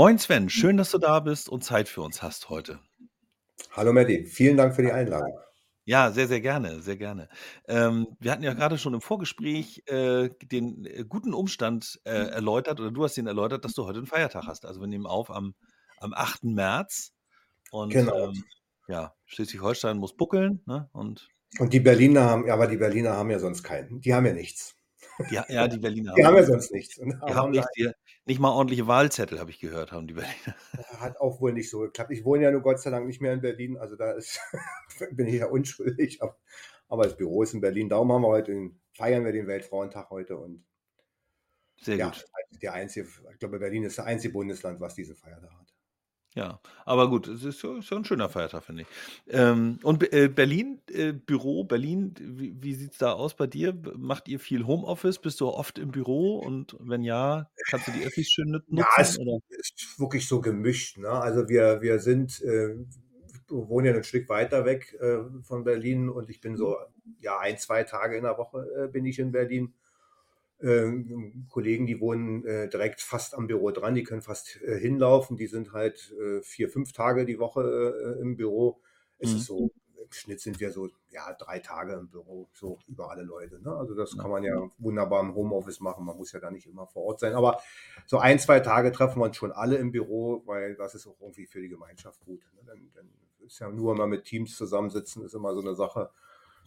Moin Sven, schön, dass du da bist und Zeit für uns hast heute. Hallo Matti, vielen Dank für die Einladung. Ja, sehr, sehr gerne, sehr gerne. Ähm, wir hatten ja gerade schon im Vorgespräch äh, den äh, guten Umstand äh, erläutert, oder du hast ihn erläutert, dass du heute einen Feiertag hast. Also wir nehmen auf am, am 8. März und Genau. ähm, ja, Schleswig-Holstein muss buckeln, ne? Und Und die Berliner haben, ja, aber die Berliner haben ja sonst keinen. Die haben ja nichts. ha- ja, die Berliner Die haben ja haben, sonst nichts. Die haben haben nicht, die, nicht mal ordentliche Wahlzettel, habe ich gehört, haben die Berliner. hat auch wohl nicht so geklappt. Ich wohne ja nur Gott sei Dank nicht mehr in Berlin, also da ist, bin ich ja unschuldig. Aber, aber das Büro ist in Berlin. Darum haben wir heute, den, feiern wir den Weltfrauentag heute. Und Sehr ja, gut. der einzige, ich glaube, Berlin ist das einzige Bundesland, was diesen Feiertag hat. Ja, aber gut, es ist ja ein schöner Feiertag, finde ich. Ähm, und Be- äh, Berlin, äh, Büro, Berlin, wie, wie sieht es da aus bei dir? B- Macht ihr viel Homeoffice? Bist du oft im Büro? Und wenn ja, kannst du die Öffis schön nut- Ja, nutzen? es Oder? ist wirklich so gemischt. Ne? Also wir, wir sind, äh, wir wohnen ja ein Stück weiter weg äh, von Berlin und ich bin so, ja, ein, zwei Tage in der Woche äh, bin ich in Berlin. Ähm, Kollegen, die wohnen äh, direkt fast am Büro dran, die können fast äh, hinlaufen, die sind halt äh, vier, fünf Tage die Woche im Büro. Es Mhm. ist so, im Schnitt sind wir so, ja, drei Tage im Büro, so über alle Leute. Ne? Also das kann man ja wunderbar im Homeoffice machen, man muss ja da nicht immer vor Ort sein. Aber so ein, zwei Tage treffen wir uns schon alle im Büro, weil das ist auch irgendwie für die Gemeinschaft gut. Ne? Dann, dann ist ja nur mal mit Teams zusammensitzen, ist immer so eine Sache.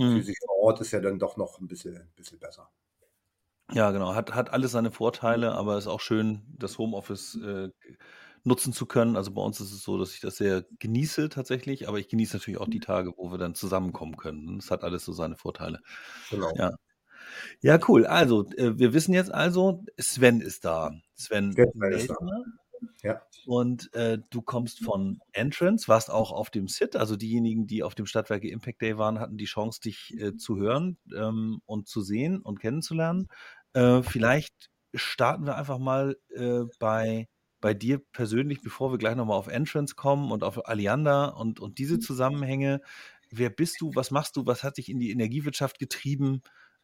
Für Mhm. sich vor Ort ist ja dann doch noch ein bisschen, bisschen besser. Ja, genau. Hat, hat alles seine Vorteile, aber ist auch schön, das Homeoffice äh, nutzen zu können. Also bei uns ist es so, dass ich das sehr genieße tatsächlich, aber ich genieße natürlich auch die Tage, wo wir dann zusammenkommen können. Das hat alles so seine Vorteile. Genau. Ja. Ja, cool. Also, äh, wir wissen jetzt also, Sven ist da. Sven Sven ist da. Ja. Und äh, du kommst von Entrance, warst auch auf dem SIT. Also diejenigen, die auf dem Stadtwerke Impact Day waren, hatten die Chance, dich äh, zu hören ähm, und zu sehen und kennenzulernen. Äh, vielleicht starten wir einfach mal äh, bei, bei dir persönlich, bevor wir gleich nochmal auf Entrance kommen und auf Alianda und, und diese Zusammenhänge. Wer bist du? Was machst du? Was hat dich in die Energiewirtschaft getrieben?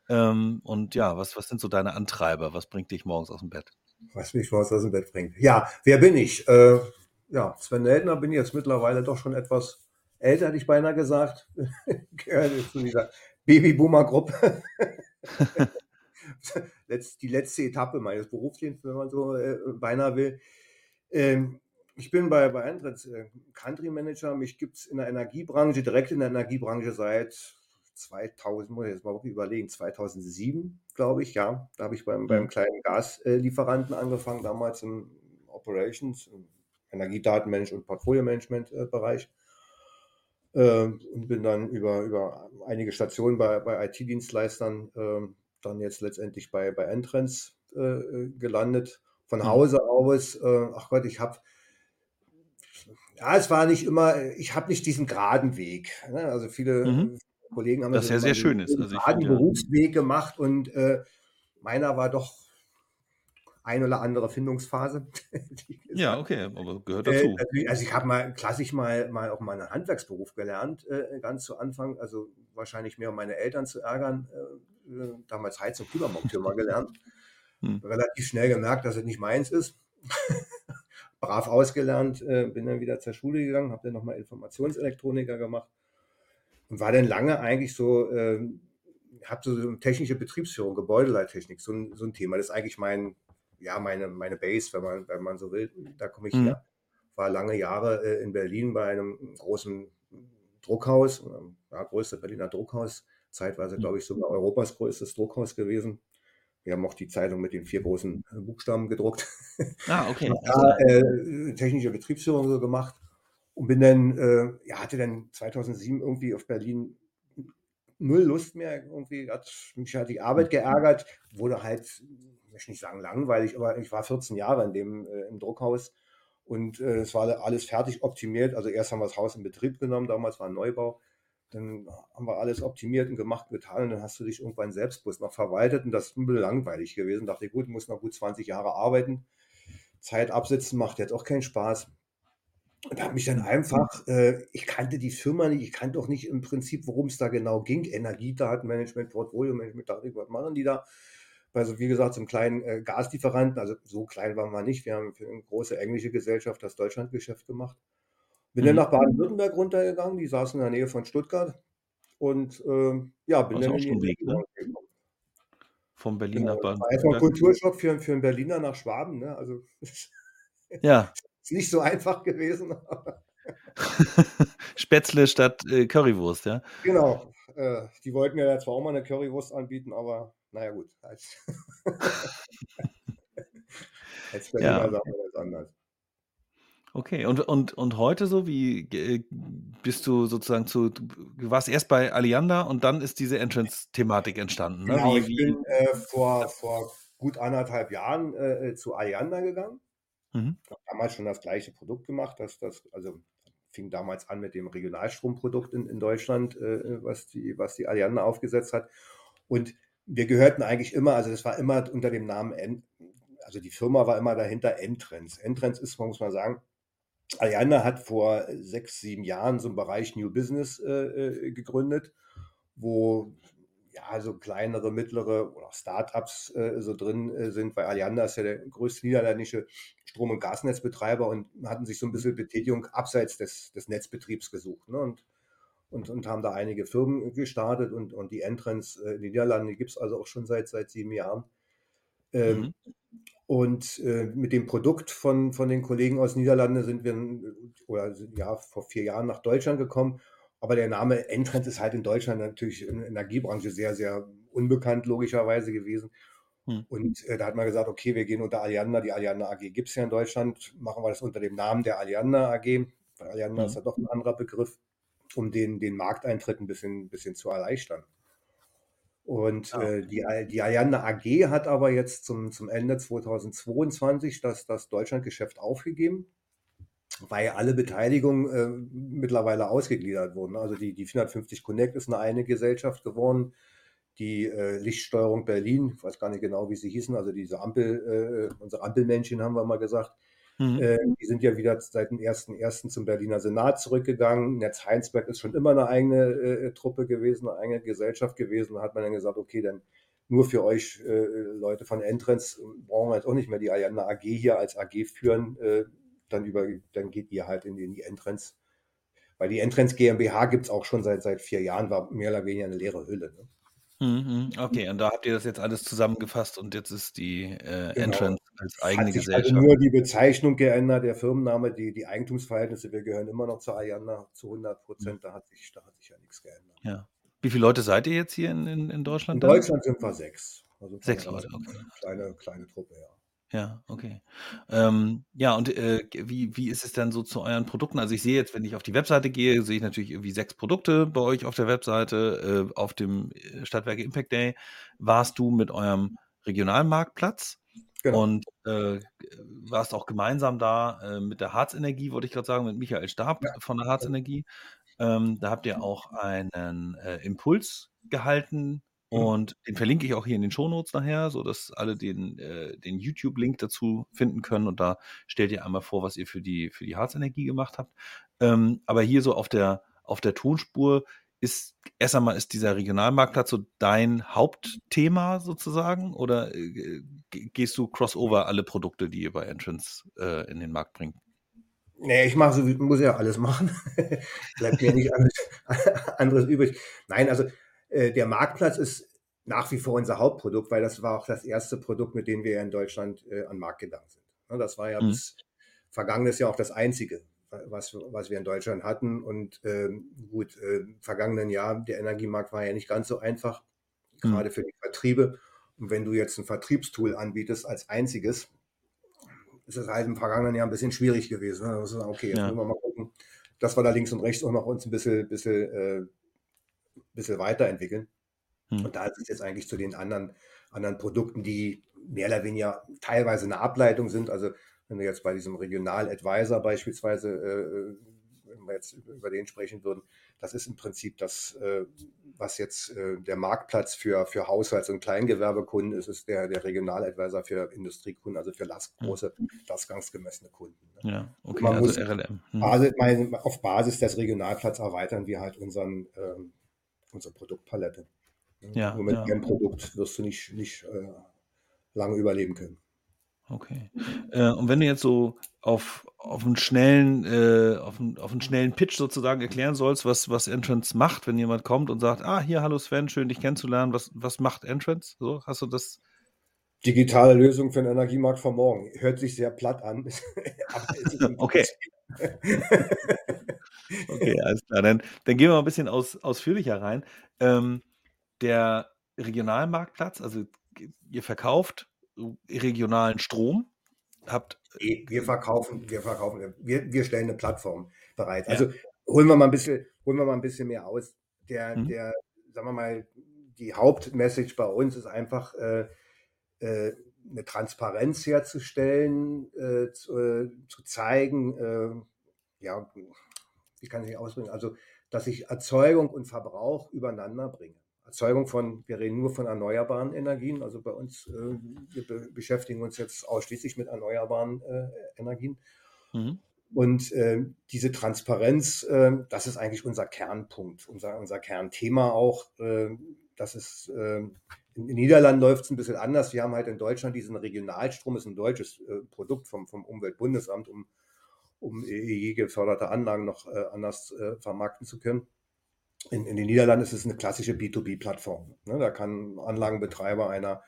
Ähm, und ja, was, was sind so deine Antreiber? Was bringt dich morgens aus dem Bett? Was mich morgens aus dem Bett bringt. Ja, wer bin ich? Äh, ja, Sven Leldner bin jetzt mittlerweile doch schon etwas älter, hätte ich beinahe gesagt. Gehöre jetzt zu dieser Babyboomer-Gruppe. Die letzte Etappe meines Berufslebens, wenn man so äh, beinahe will. Ähm, ich bin bei, bei Andretz äh, Country Manager. Mich gibt es in der Energiebranche, direkt in der Energiebranche seit 2000, muss ich jetzt mal wirklich überlegen, 2007, glaube ich, ja. Da habe ich beim, beim Mhm. kleinen Gaslieferanten angefangen, damals im Operations, im Energiedatenmanagement und Portfolio-Management-Bereich. Äh, und bin dann über, über einige Stationen bei, bei IT-Dienstleistern ähm, dann jetzt letztendlich bei, bei Entrance äh, gelandet. Von Mhm. Hause aus, äh, ach Gott, ich habe, ja, es war nicht immer, ich habe nicht diesen geraden Weg. Ne? Also viele Mhm. Kollegen haben Das ja ja sehr schön ist. Also ich geraden finde ja. Berufsweg gemacht und äh, meiner war doch ein oder andere Findungsphase. Ja, okay, aber gehört Äh, dazu. also ich habe mal klassisch mal, mal auch mal einen Handwerksberuf gelernt, äh, ganz zu Anfang. Also wahrscheinlich mehr, um meine Eltern zu ärgern. Damals Heiz- und Klimamonteur mal gelernt. Hm. Relativ schnell gemerkt, dass es nicht meins ist. Brav ausgelernt, äh, bin dann wieder zur Schule gegangen, habe dann nochmal Informationselektroniker gemacht und war dann lange eigentlich so, ähm, habe so, technische Betriebsführung, Gebäudeleittechnik, so ein, so ein Thema. Das ist eigentlich mein, ja, meine, meine Base, wenn man, wenn man so will. Da komme ich Mhm. her. War lange Jahre äh, in Berlin bei einem großen Druckhaus, ja, größte Berliner Druckhaus, zeitweise, Mhm. glaube ich, sogar Europas größtes Druckhaus gewesen. Wir haben auch die Zeitung mit den vier großen Buchstaben gedruckt. Ah, okay. Also, da äh, technische Betriebsführung so gemacht und bin dann, äh, ja, hatte dann 2007 irgendwie auf Berlin null Lust mehr. Irgendwie hat mich hat die Arbeit geärgert, wurde halt, ich möchte nicht sagen langweilig, aber ich war 14 Jahre in dem äh, im Druckhaus und äh, es war alles fertig optimiert. Also erst haben wir das Haus in Betrieb genommen, damals war ein Neubau. Dann haben wir alles optimiert und gemacht getan und dann hast du dich irgendwann selbst bloß noch verwaltet und das ist ein bisschen langweilig gewesen. Dachte ich, gut, muss noch gut 20 Jahre arbeiten. Zeit absitzen macht jetzt auch keinen Spaß. Und habe mich dann einfach, äh, ich kannte die Firma nicht, ich kannte auch nicht im Prinzip, worum es da genau ging. Energiedatenmanagement, Portfolio-Management, dachte ich, was machen die da? bei so, wie gesagt, einem kleinen äh, Gaslieferanten, also so klein waren wir nicht, wir haben für eine große englische Gesellschaft das Deutschlandgeschäft gemacht. Bin dann Mhm. nach Baden-Württemberg runtergegangen, die saßen in der Nähe von Stuttgart und äh, ja, bin ist dann auch schon Weg, ne? Von Berlin nach Genau, das war erstmal ein Baden-Württemberg. Kulturschock für, für einen Berliner nach Schwaben, ne? Also Ja. ist nicht so einfach gewesen. Spätzle statt äh, Currywurst, ja? genau, äh, die wollten mir ja zwar auch mal eine Currywurst anbieten, aber naja gut, als, als Berliner Ja. sagt man das anders. Okay, und, und, und heute so, wie äh, bist du sozusagen zu, du warst erst bei Alianda und dann ist diese Entrance-Thematik entstanden, ne? Genau, Wie, ich bin äh, vor, vor gut anderthalb Jahren äh, zu Alianda gegangen. mhm. habe damals schon das gleiche Produkt gemacht. Das, das, also fing damals an mit dem Regionalstromprodukt in, in Deutschland, äh, was, die, was die Allianz aufgesetzt hat. Und wir gehörten eigentlich immer, also das war immer unter dem Namen, also die Firma war immer dahinter Entrance. Entrance ist, muss man sagen, Allianz hat vor sechs, sieben Jahren so einen Bereich New Business äh, äh, gegründet, wo ja, so kleinere, mittlere oder Startups äh, so drin äh, sind, weil Allianz ist ja der größte niederländische Strom- und Gasnetzbetreiber und hatten sich so ein bisschen Betätigung abseits des, des Netzbetriebs gesucht. Ne? Und, und, und haben da einige Firmen gestartet und, und die Entrance äh, in den Niederlanden, die gibt es also auch schon seit, seit sieben Jahren. Ähm, Mhm. Und äh, mit dem Produkt von, von den Kollegen aus Niederlande sind wir oder sind, ja, vor vier Jahren nach Deutschland gekommen. Aber der Name Entrance ist halt in Deutschland natürlich in der Energiebranche sehr, sehr unbekannt, logischerweise gewesen. Hm. Und äh, da hat man gesagt, okay, wir gehen unter Alianda. Die Alianda AG gibt es ja in Deutschland. Machen wir das unter dem Namen der Alianda AG. Alianda Hm. ist ja doch ein anderer Begriff, um den, den Markteintritt ein bisschen, bisschen zu erleichtern. Und Ah, äh, die, die Alianda AG hat aber jetzt zum, zum Ende 2022 das, das Deutschlandgeschäft aufgegeben, weil alle Beteiligungen äh, mittlerweile ausgegliedert wurden. Also die, die 450 Connect ist eine eine Gesellschaft geworden. Die äh, Lichtsteuerung Berlin, ich weiß gar nicht genau, wie sie hießen, also diese Ampel, äh, unsere Ampelmännchen haben wir mal gesagt, Mhm. äh, die sind ja wieder seit dem 1.1. zum Berliner Senat zurückgegangen. Netz Heinsberg ist schon immer eine eigene äh, Truppe gewesen, eine eigene Gesellschaft gewesen. Da hat man dann gesagt, okay, dann nur für euch äh, Leute von Entrance brauchen wir jetzt auch nicht mehr die Ayana AG hier als AG führen. Äh, dann, über, dann geht ihr halt in die, in die Entrance. Weil die Entrance GmbH gibt es auch schon seit, seit vier Jahren, war mehr oder weniger eine leere Hülle. Ne? Mhm. Okay, und da habt ihr das jetzt alles zusammengefasst und jetzt ist die äh, Genau. Entrance als eigene hat sich also Gesellschaft. nur die Bezeichnung geändert, der Firmenname, die, die Eigentumsverhältnisse, wir gehören immer noch zu Ayana zu 100 Mhm. Prozent, da hat sich, da hat sich ja nichts geändert. Ja. Wie viele Leute seid ihr jetzt hier in, in, in In Deutschland dann? Deutschland sind wir sechs. Also Sechs Leute, okay. kleine, kleine Truppe, ja. Ja, okay. Ähm, ja, und äh, wie, wie ist es denn so zu euren Produkten? Also ich sehe jetzt, wenn ich auf die Webseite gehe, sehe ich natürlich irgendwie sechs Produkte bei euch auf der Webseite. Äh, auf dem äh, Stadtwerke Impact Day warst du mit eurem Regionalmarktplatz Genau. und äh, warst auch gemeinsam da äh, mit der Harzenergie, wollte ich gerade sagen, mit Michael Stab Ja. von der Harzenergie. Ähm, da habt ihr auch einen äh, Impuls gehalten. Und den verlinke ich auch hier in den Shownotes nachher, sodass alle den, äh, den YouTube-Link dazu finden können. Und da stellt ihr einmal vor, was ihr für die, für die Harzenergie gemacht habt. Ähm, aber hier so auf der, auf der Tonspur ist erst einmal ist dieser Regionalmarktplatz so dein Hauptthema sozusagen oder äh, ge- gehst du crossover alle Produkte, die ihr bei Entrance äh, in den Markt bringt? Nee, ich mache so, muss ja alles machen. Bleibt mir nicht anderes, anderes übrig. Nein, also äh, der Marktplatz ist nach wie vor unser Hauptprodukt, weil das war auch das erste Produkt, mit dem wir in Deutschland äh, an den Markt gegangen sind. Ne, das war ja Mhm. bis vergangenes Jahr auch das einzige, was, was wir in Deutschland hatten. Und ähm, gut, äh, im vergangenen Jahr, der Energiemarkt war ja nicht ganz so einfach, Mhm. gerade für die Vertriebe. Und wenn du jetzt ein Vertriebstool anbietest als einziges, ist es halt im vergangenen Jahr ein bisschen schwierig gewesen. Ne? Okay, jetzt Ja. müssen wir mal gucken, dass wir da links und rechts auch noch uns ein bisschen, bisschen, äh, bisschen weiterentwickeln. Mhm. Und da ist es jetzt eigentlich zu den anderen, anderen Produkten, die mehr oder weniger teilweise eine Ableitung sind. Also wenn wir jetzt bei diesem Regional-Advisor beispielsweise, äh, wenn wir jetzt über den sprechen würden, das ist im Prinzip das, äh, was jetzt äh, der Marktplatz für, für Haushalts- und Kleingewerbekunden ist, ist der, der Regional-Advisor für Industriekunden, also für last, Mhm. große, lastgangsgemessene Kunden. Ne? Ja, okay, Man also muss RLM. Mhm. Basis, mein, auf Basis des Regionalplatz erweitern wir halt unseren, ähm, unsere Produktpalette. Ja, Nur mit ja. einem Produkt wirst du nicht, nicht äh, lange überleben können. Okay. Äh, und wenn du jetzt so auf, auf einen schnellen, äh, auf, einen, auf einen schnellen Pitch sozusagen erklären sollst, was, was Entrance macht, wenn jemand kommt und sagt, ah, hier, hallo Sven, schön dich kennenzulernen, was, was macht Entrance? So, hast du das? Digitale Lösung für den Energiemarkt von morgen. Hört sich sehr platt an. okay. okay, alles klar. Dann, dann gehen wir mal ein bisschen aus, ausführlicher rein. Ähm, der Regionalmarktplatz, also ihr verkauft regionalen Strom, habt. Wir verkaufen, wir verkaufen, wir, wir stellen eine Plattform bereit. Ja. Also holen wir mal ein bisschen, holen wir mal ein bisschen mehr aus. Der, mhm. der, sagen wir mal, die Hauptmessage bei uns ist einfach äh, äh, eine Transparenz herzustellen, äh, zu, äh, zu, zeigen, äh, ja, wie kann ich ausdrücken, also dass ich Erzeugung und Verbrauch übereinander bringe. Erzeugung von, wir reden nur von erneuerbaren Energien, also bei uns, äh, wir be beschäftigen uns jetzt ausschließlich mit erneuerbaren äh, Energien. Mhm. Und äh, diese Transparenz, äh, das ist eigentlich unser Kernpunkt, unser, unser Kernthema auch. Äh, das ist, äh, in den Niederlanden läuft es ein bisschen anders. Wir haben halt in Deutschland diesen Regionalstrom, ist ein deutsches Produkt vom, vom Umweltbundesamt, um, um EEG geförderte Anlagen noch anders vermarkten zu können. In, in, den Niederlanden ist es eine klassische B2B-Plattform. Ne? Da kann Anlagenbetreiber einer,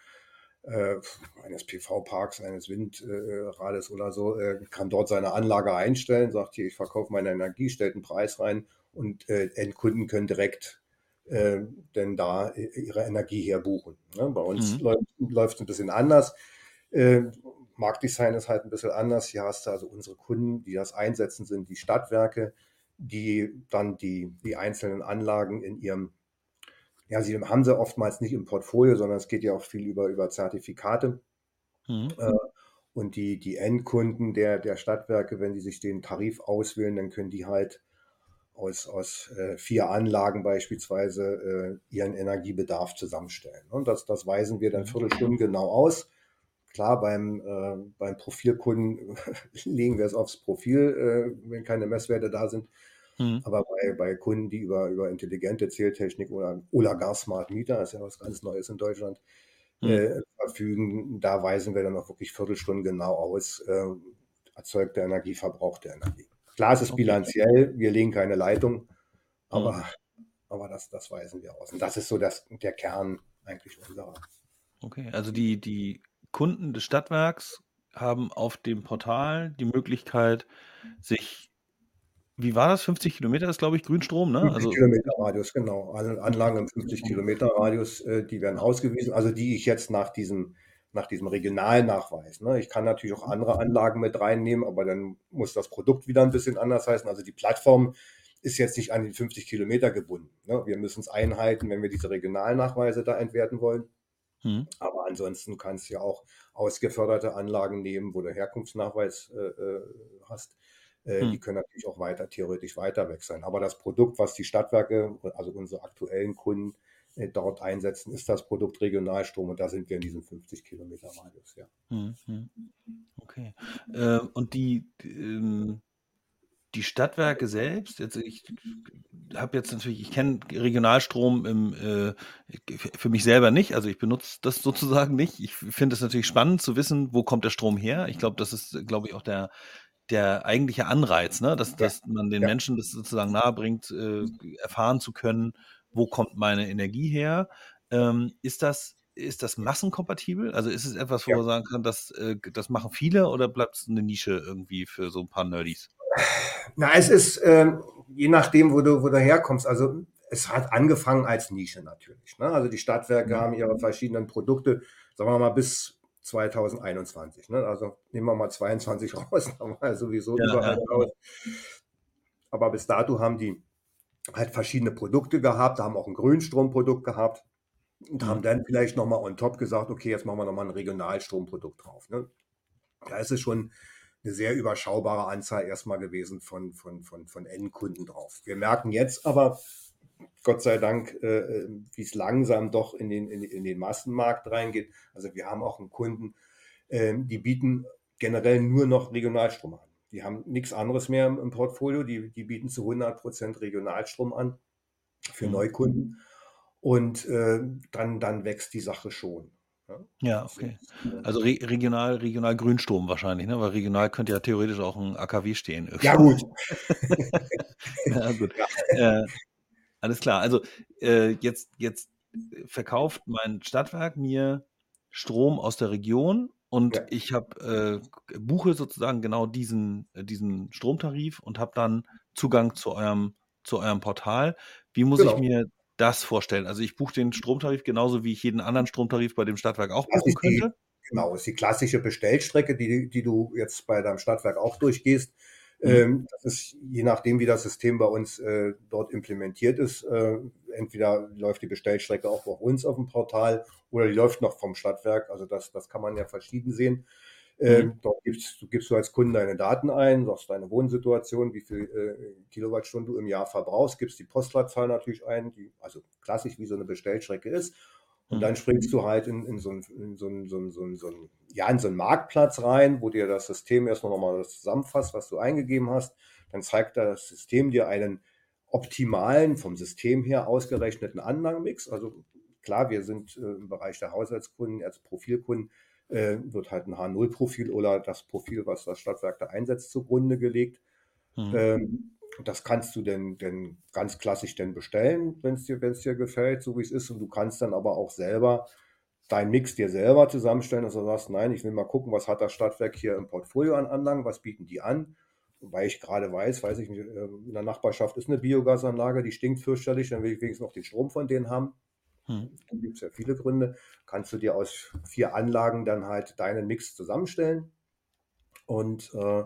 äh, eines PV-Parks, eines Windrades äh, oder so, äh, kann dort seine Anlage einstellen, sagt hier, ich verkaufe meine Energie, stellt einen Preis rein und äh, Endkunden können direkt äh, denn da äh, ihre Energie herbuchen. Ne? Bei uns mhm. läuft es ein bisschen anders. Marktdesign ist halt ein bisschen anders. Hier hast du also unsere Kunden, die das einsetzen, sind die Stadtwerke, die dann die, die einzelnen Anlagen in ihrem, ja, sie haben sie oftmals nicht im Portfolio, sondern es geht ja auch viel über, über Zertifikate. Mhm. Äh, und die, die Endkunden der, der Stadtwerke, wenn die sich den Tarif auswählen, dann können die halt aus, aus äh, vier Anlagen beispielsweise äh, ihren Energiebedarf zusammenstellen. Und das, das weisen wir dann Viertelstunden genau aus. Klar, beim, äh, beim Profilkunden legen wir es aufs Profil, äh, wenn keine Messwerte da sind. Mhm. Aber bei, bei Kunden, die über, über intelligente Zähltechnik oder, oder gar Smart Meter, das ist ja was ganz Neues in Deutschland, mhm. äh, verfügen, da weisen wir dann auch wirklich Viertelstunden genau aus, äh, erzeugter Energie, verbrauchte Energie. Klar, es ist okay. bilanziell, wir legen keine Leitung, aber, mhm. aber das, das weisen wir aus. Und das ist so das, der Kern eigentlich unserer. Okay, also die, die Kunden des Stadtwerks haben auf dem Portal die Möglichkeit, sich wie war das? 50 Kilometer ist, glaube ich, Grünstrom, ne? 50 also, Kilometer Radius, genau. Alle Anlagen im 50 Kilometer Radius, äh, die werden ausgewiesen, also die ich jetzt nach diesem, nach diesem Regionalnachweis. Ne? Ich kann natürlich auch andere Anlagen mit reinnehmen, aber dann muss das Produkt wieder ein bisschen anders heißen. Also die Plattform ist jetzt nicht an die 50 Kilometer gebunden. Ne? Wir müssen es einhalten, wenn wir diese Regionalnachweise da entwerten wollen. Hm. Aber ansonsten kannst du ja auch ausgeförderte Anlagen nehmen, wo du Herkunftsnachweis äh, äh hast. Äh, hm. Die können natürlich auch weiter, theoretisch weiter weg sein. Aber das Produkt, was die Stadtwerke, also unsere aktuellen Kunden, äh, dort einsetzen, ist das Produkt Regionalstrom und da sind wir in diesem 50 Kilometer Radius, ja. Hm, hm. Okay. Äh, und die, die, ähm, die Stadtwerke selbst, jetzt ich habe jetzt natürlich, ich kenne Regionalstrom im, äh, für mich selber nicht, also ich benutze das sozusagen nicht. Ich finde es natürlich spannend zu wissen, wo kommt der Strom her. Ich glaube, das ist, glaube ich, auch der, der eigentliche Anreiz, ne? dass, dass man den ja. Menschen das sozusagen nahebringt, äh, erfahren zu können, wo kommt meine Energie her. Ähm, ist das ist das massenkompatibel? Also ist es etwas, wo ja. man sagen kann, das, äh, das machen viele oder bleibt es eine Nische irgendwie für so ein paar Nerdies? Na, es ist äh, je nachdem, wo du, wo du herkommst. Also es hat angefangen als Nische natürlich. Ne? Also die Stadtwerke mhm. haben ihre verschiedenen Produkte, sagen wir mal, bis 2021. Ne? Also nehmen wir mal 22 raus, dann war sowieso ja, überall ja. raus. Aber bis dato haben die halt verschiedene Produkte gehabt, haben auch ein Grünstromprodukt gehabt und haben mhm. dann vielleicht nochmal on top gesagt, okay, jetzt machen wir nochmal ein Regionalstromprodukt drauf. Ne? Da ist es schon eine sehr überschaubare Anzahl erstmal gewesen von, von, von, von Endkunden drauf. Wir merken jetzt aber, Gott sei Dank, äh, äh, wie es langsam doch in den, in, in, den Massenmarkt reingeht. Also wir haben auch einen Kunden, äh, die bieten generell nur noch Regionalstrom an. Die haben nichts anderes mehr im, im Portfolio. Die, die, bieten zu 100 Prozent Regionalstrom an für mhm. Neukunden. Und äh, dann, dann wächst die Sache schon. Ja, okay. Also re regional regional Grünstrom wahrscheinlich, ne? Weil regional könnte ja theoretisch auch 'n AKW stehen Ja, irgendwie. gut. Ja, gut. Ja. Äh, alles klar. Also, äh, jetzt jetzt verkauft mein Stadtwerk mir Strom aus der Region und Ja. ich habe äh, buche sozusagen genau diesen äh, diesen Stromtarif und habe dann Zugang zu eurem zu eurem Portal. Wie muss ich Genau. mir das vorstellen? Also, ich buche den Stromtarif genauso, wie ich jeden anderen Stromtarif bei dem Stadtwerk auch buchen ist die könnte? genau, ist die klassische Bestellstrecke, die die du jetzt bei deinem Stadtwerk auch durchgehst. Mhm. Ähm, das ist je nachdem, wie das System bei uns, äh, dort implementiert ist, äh, entweder läuft die Bestellstrecke auch bei uns aufm Portal oder die läuft noch vom Stadtwerk. Also, das das kann man ja verschieden sehen. Mhm. Ähm, dort gibst gibst du als Kunde deine Daten ein, sagst deine Wohnsituation, wie viel, äh, Kilowattstunden du im Jahr verbrauchst, gibst die Postleitzahl natürlich ein, die also klassisch wie so 'ne Bestellstrecke ist. Und Mhm. dann springst du halt in in so 'n in so so so so ja, in so 'n Marktplatz rein, wo dir das System erst noch mal das zusammenfasst, was du eingegeben hast. Dann zeigt das System dir einen optimalen, vom System her ausgerechneten Anlagenmix. Also, klar, wir sind, äh, im Bereich der Haushaltskunden als Profilkunden, äh, wird halt 'n H0-Profil oder das Profil, was das Stadtwerk da einsetzt, zugrunde gelegt. Mhm. Ähm, das kannst du denn denn ganz klassisch denn bestellen, wenn's dir wenn's dir gefällt, so wie's ist. Und du kannst dann aber auch selber deinen Mix dir selber zusammenstellen, dass du sagst: „Nein, ich will mal gucken, was hat das Stadtwerk hier im Portfolio an Anlagen, was bieten die an?“ Wobei ich grade weiß, weiß ich nicht, ähm, in der Nachbarschaft ist 'ne Biogasanlage, die stinkt fürchterlich, dann will ich wenigstens noch den Strom von denen haben. Mhm. Da gibt's ja viele Gründe. Kannst du dir aus 4 Anlagen dann halt deinen Mix zusammenstellen und, äh,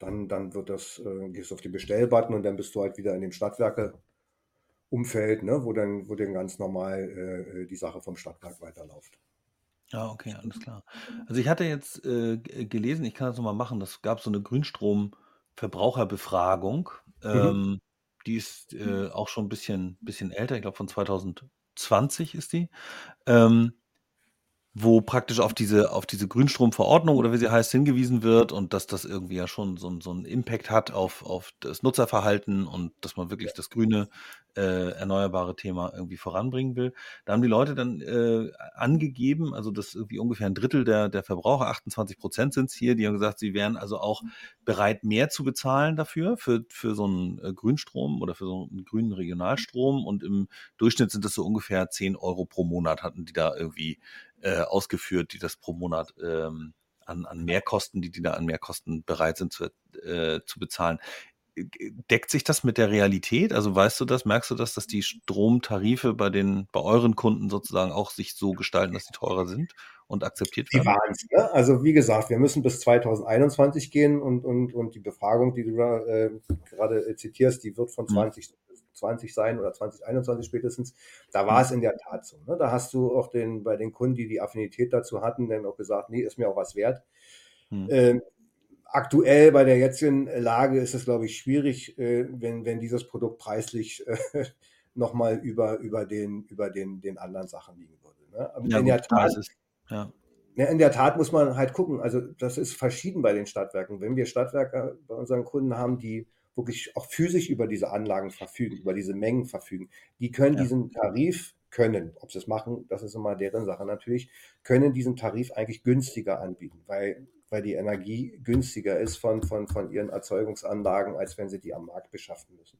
dann dann wird das äh, gehst auf den Bestell-Button und dann bist du halt wieder in dem Stadtwerke-Umfeld, ne, wo dann wo dann ganz normal, äh, äh, die Sache vom Stadtwerk weiterläuft. Ah, okay, alles klar. Also, ich hatte jetzt, äh, g gelesen, ich kann das noch mal machen, das gab so 'ne Grünstrom-Verbraucherbefragung. Mhm. Ähm, die ist, äh, auch schon 'n bisschen bisschen älter, ich glaube von 2020 ist die. Ähm, wo praktisch auf diese auf diese Grünstromverordnung oder wie sie heißt, hingewiesen wird und dass das irgendwie ja schon so so 'n Impact hat auf auf das Nutzerverhalten und dass man wirklich das grüne, äh, erneuerbare Thema irgendwie voranbringen will. Da haben die Leute dann, äh, angegeben, also, dass irgendwie ungefähr 'n Drittel der der Verbraucher, 28 % sind's hier, die haben gesagt, sie wären also auch bereit, mehr zu bezahlen dafür, für für so 'n, äh, Grünstrom oder für so 'n grünen Regionalstrom. Und im Durchschnitt sind das so ungefähr 10 € pro Monat hatten die da irgendwie, äh, ausgeführt, die das pro Monat, ähm, an an Mehrkosten die die da an Mehrkosten bereit sind zu äh, zu bezahlen. Äh, deckt sich das mit der Realität? Also, weißt du das? Merkst du das, dass die Stromtarife bei den bei euren Kunden sozusagen auch sich so gestalten, dass sie teurer sind und akzeptiert Die werden? waren's, ne? Also, wie gesagt, wir müssen bis 2021 gehen und und und die Befragung, die du da, äh, grade, äh, zitierst, die wird von Mhm. 2020 sein oder 2021 spätestens. Da Mhm. war's in der Tat so, ne? Da hast du auch den bei den Kunden, die die Affinität dazu hatten, dann auch gesagt: „Ne, ist mir auch was wert.“ Mhm. Ähm, aktuell bei der jetzigen Lage ist es, glaube ich, schwierig, äh, wenn wenn dieses Produkt preislich, äh, noch mal über über den über den den anderen Sachen liegen würde, ne? Ähm, Ja in gut, der Tat ist ja. in der Tat muss man halt gucken. Also, das ist verschieden bei den Stadtwerken. Wenn wir Stadtwerke bei unseren Kunden haben, die wirklich auch physisch über diese Anlagen verfügen, über diese Mengen verfügen, die können Ja. diesen Tarif können, ob sie's machen, das ist immer deren Sache natürlich, können diesen Tarif eigentlich günstiger anbieten, weil weil die Energie günstiger ist von von von ihren Erzeugungsanlagen, als wenn sie die am Markt beschaffen müssen,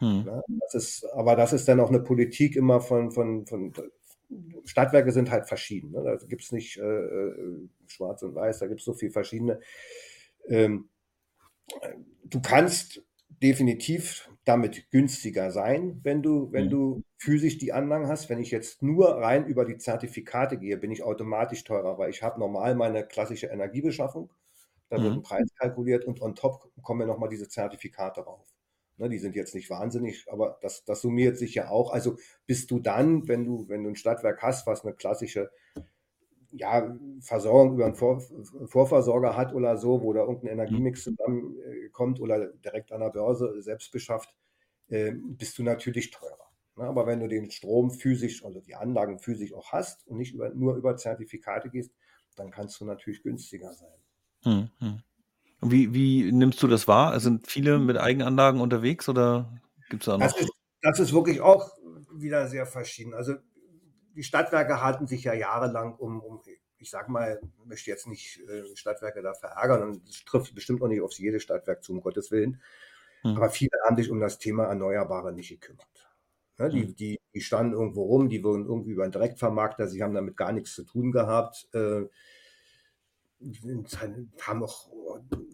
Mhm. ne? Das ist aber das ist dann auch 'ne Politik immer von von von Stadtwerke sind halt verschieden, ne? Da gibt's nicht, äh, äh, schwarz und weiß, da gibt's so viel verschiedene. Ähm, äh, du kannst definitiv damit günstiger sein, wenn du wenn Mhm. du physisch die Anlagen hast. Wenn ich jetzt nur rein über die Zertifikate gehe, bin ich automatisch teurer, weil ich habe normal meine klassische Energiebeschaffung. Da wird 'n Mhm. Preis kalkuliert und on top kommen ja noch mal diese Zertifikate rauf, ne? Die sind jetzt nicht wahnsinnig, aber das das summiert sich ja auch. Also, bist du dann, wenn du wenn du 'n Stadtwerk hast, was 'ne klassische, ja, Versorgung über 'n Vor Vorversorger hat oder so, wo da irgend 'n Mhm. Energiemix zusammen äh, oder direkt an der Börse selbst beschafft, ähm, bist du natürlich teurer, ne? Aber wenn du den Strom physisch also, die Anlagen physisch auch hast und nicht über nur über Zertifikate gehst, dann kannst du natürlich günstiger sein. Mhm. Und wie wie nimmst du das wahr? Also, sind viele mit Eigenanlagen unterwegs oder gibt's da Das noch ist das ist wirklich auch wieder sehr verschieden. Also, die Stadtwerke hatten sich ja jahrelang um, um ich sage mal, möchte jetzt nicht äh, Stadtwerke da verärgern und es trifft bestimmt auch nicht auf jedes Stadtwerk zu, um Gottes Willen. Hm. Aber viele haben sich um das Thema Erneuerbare nicht gekümmert. Ne, die, hm. die, die standen irgendwo rum, die wurden irgendwie über einen Direktvermarkter, sie haben damit gar nichts zu tun gehabt. Äh, haben auch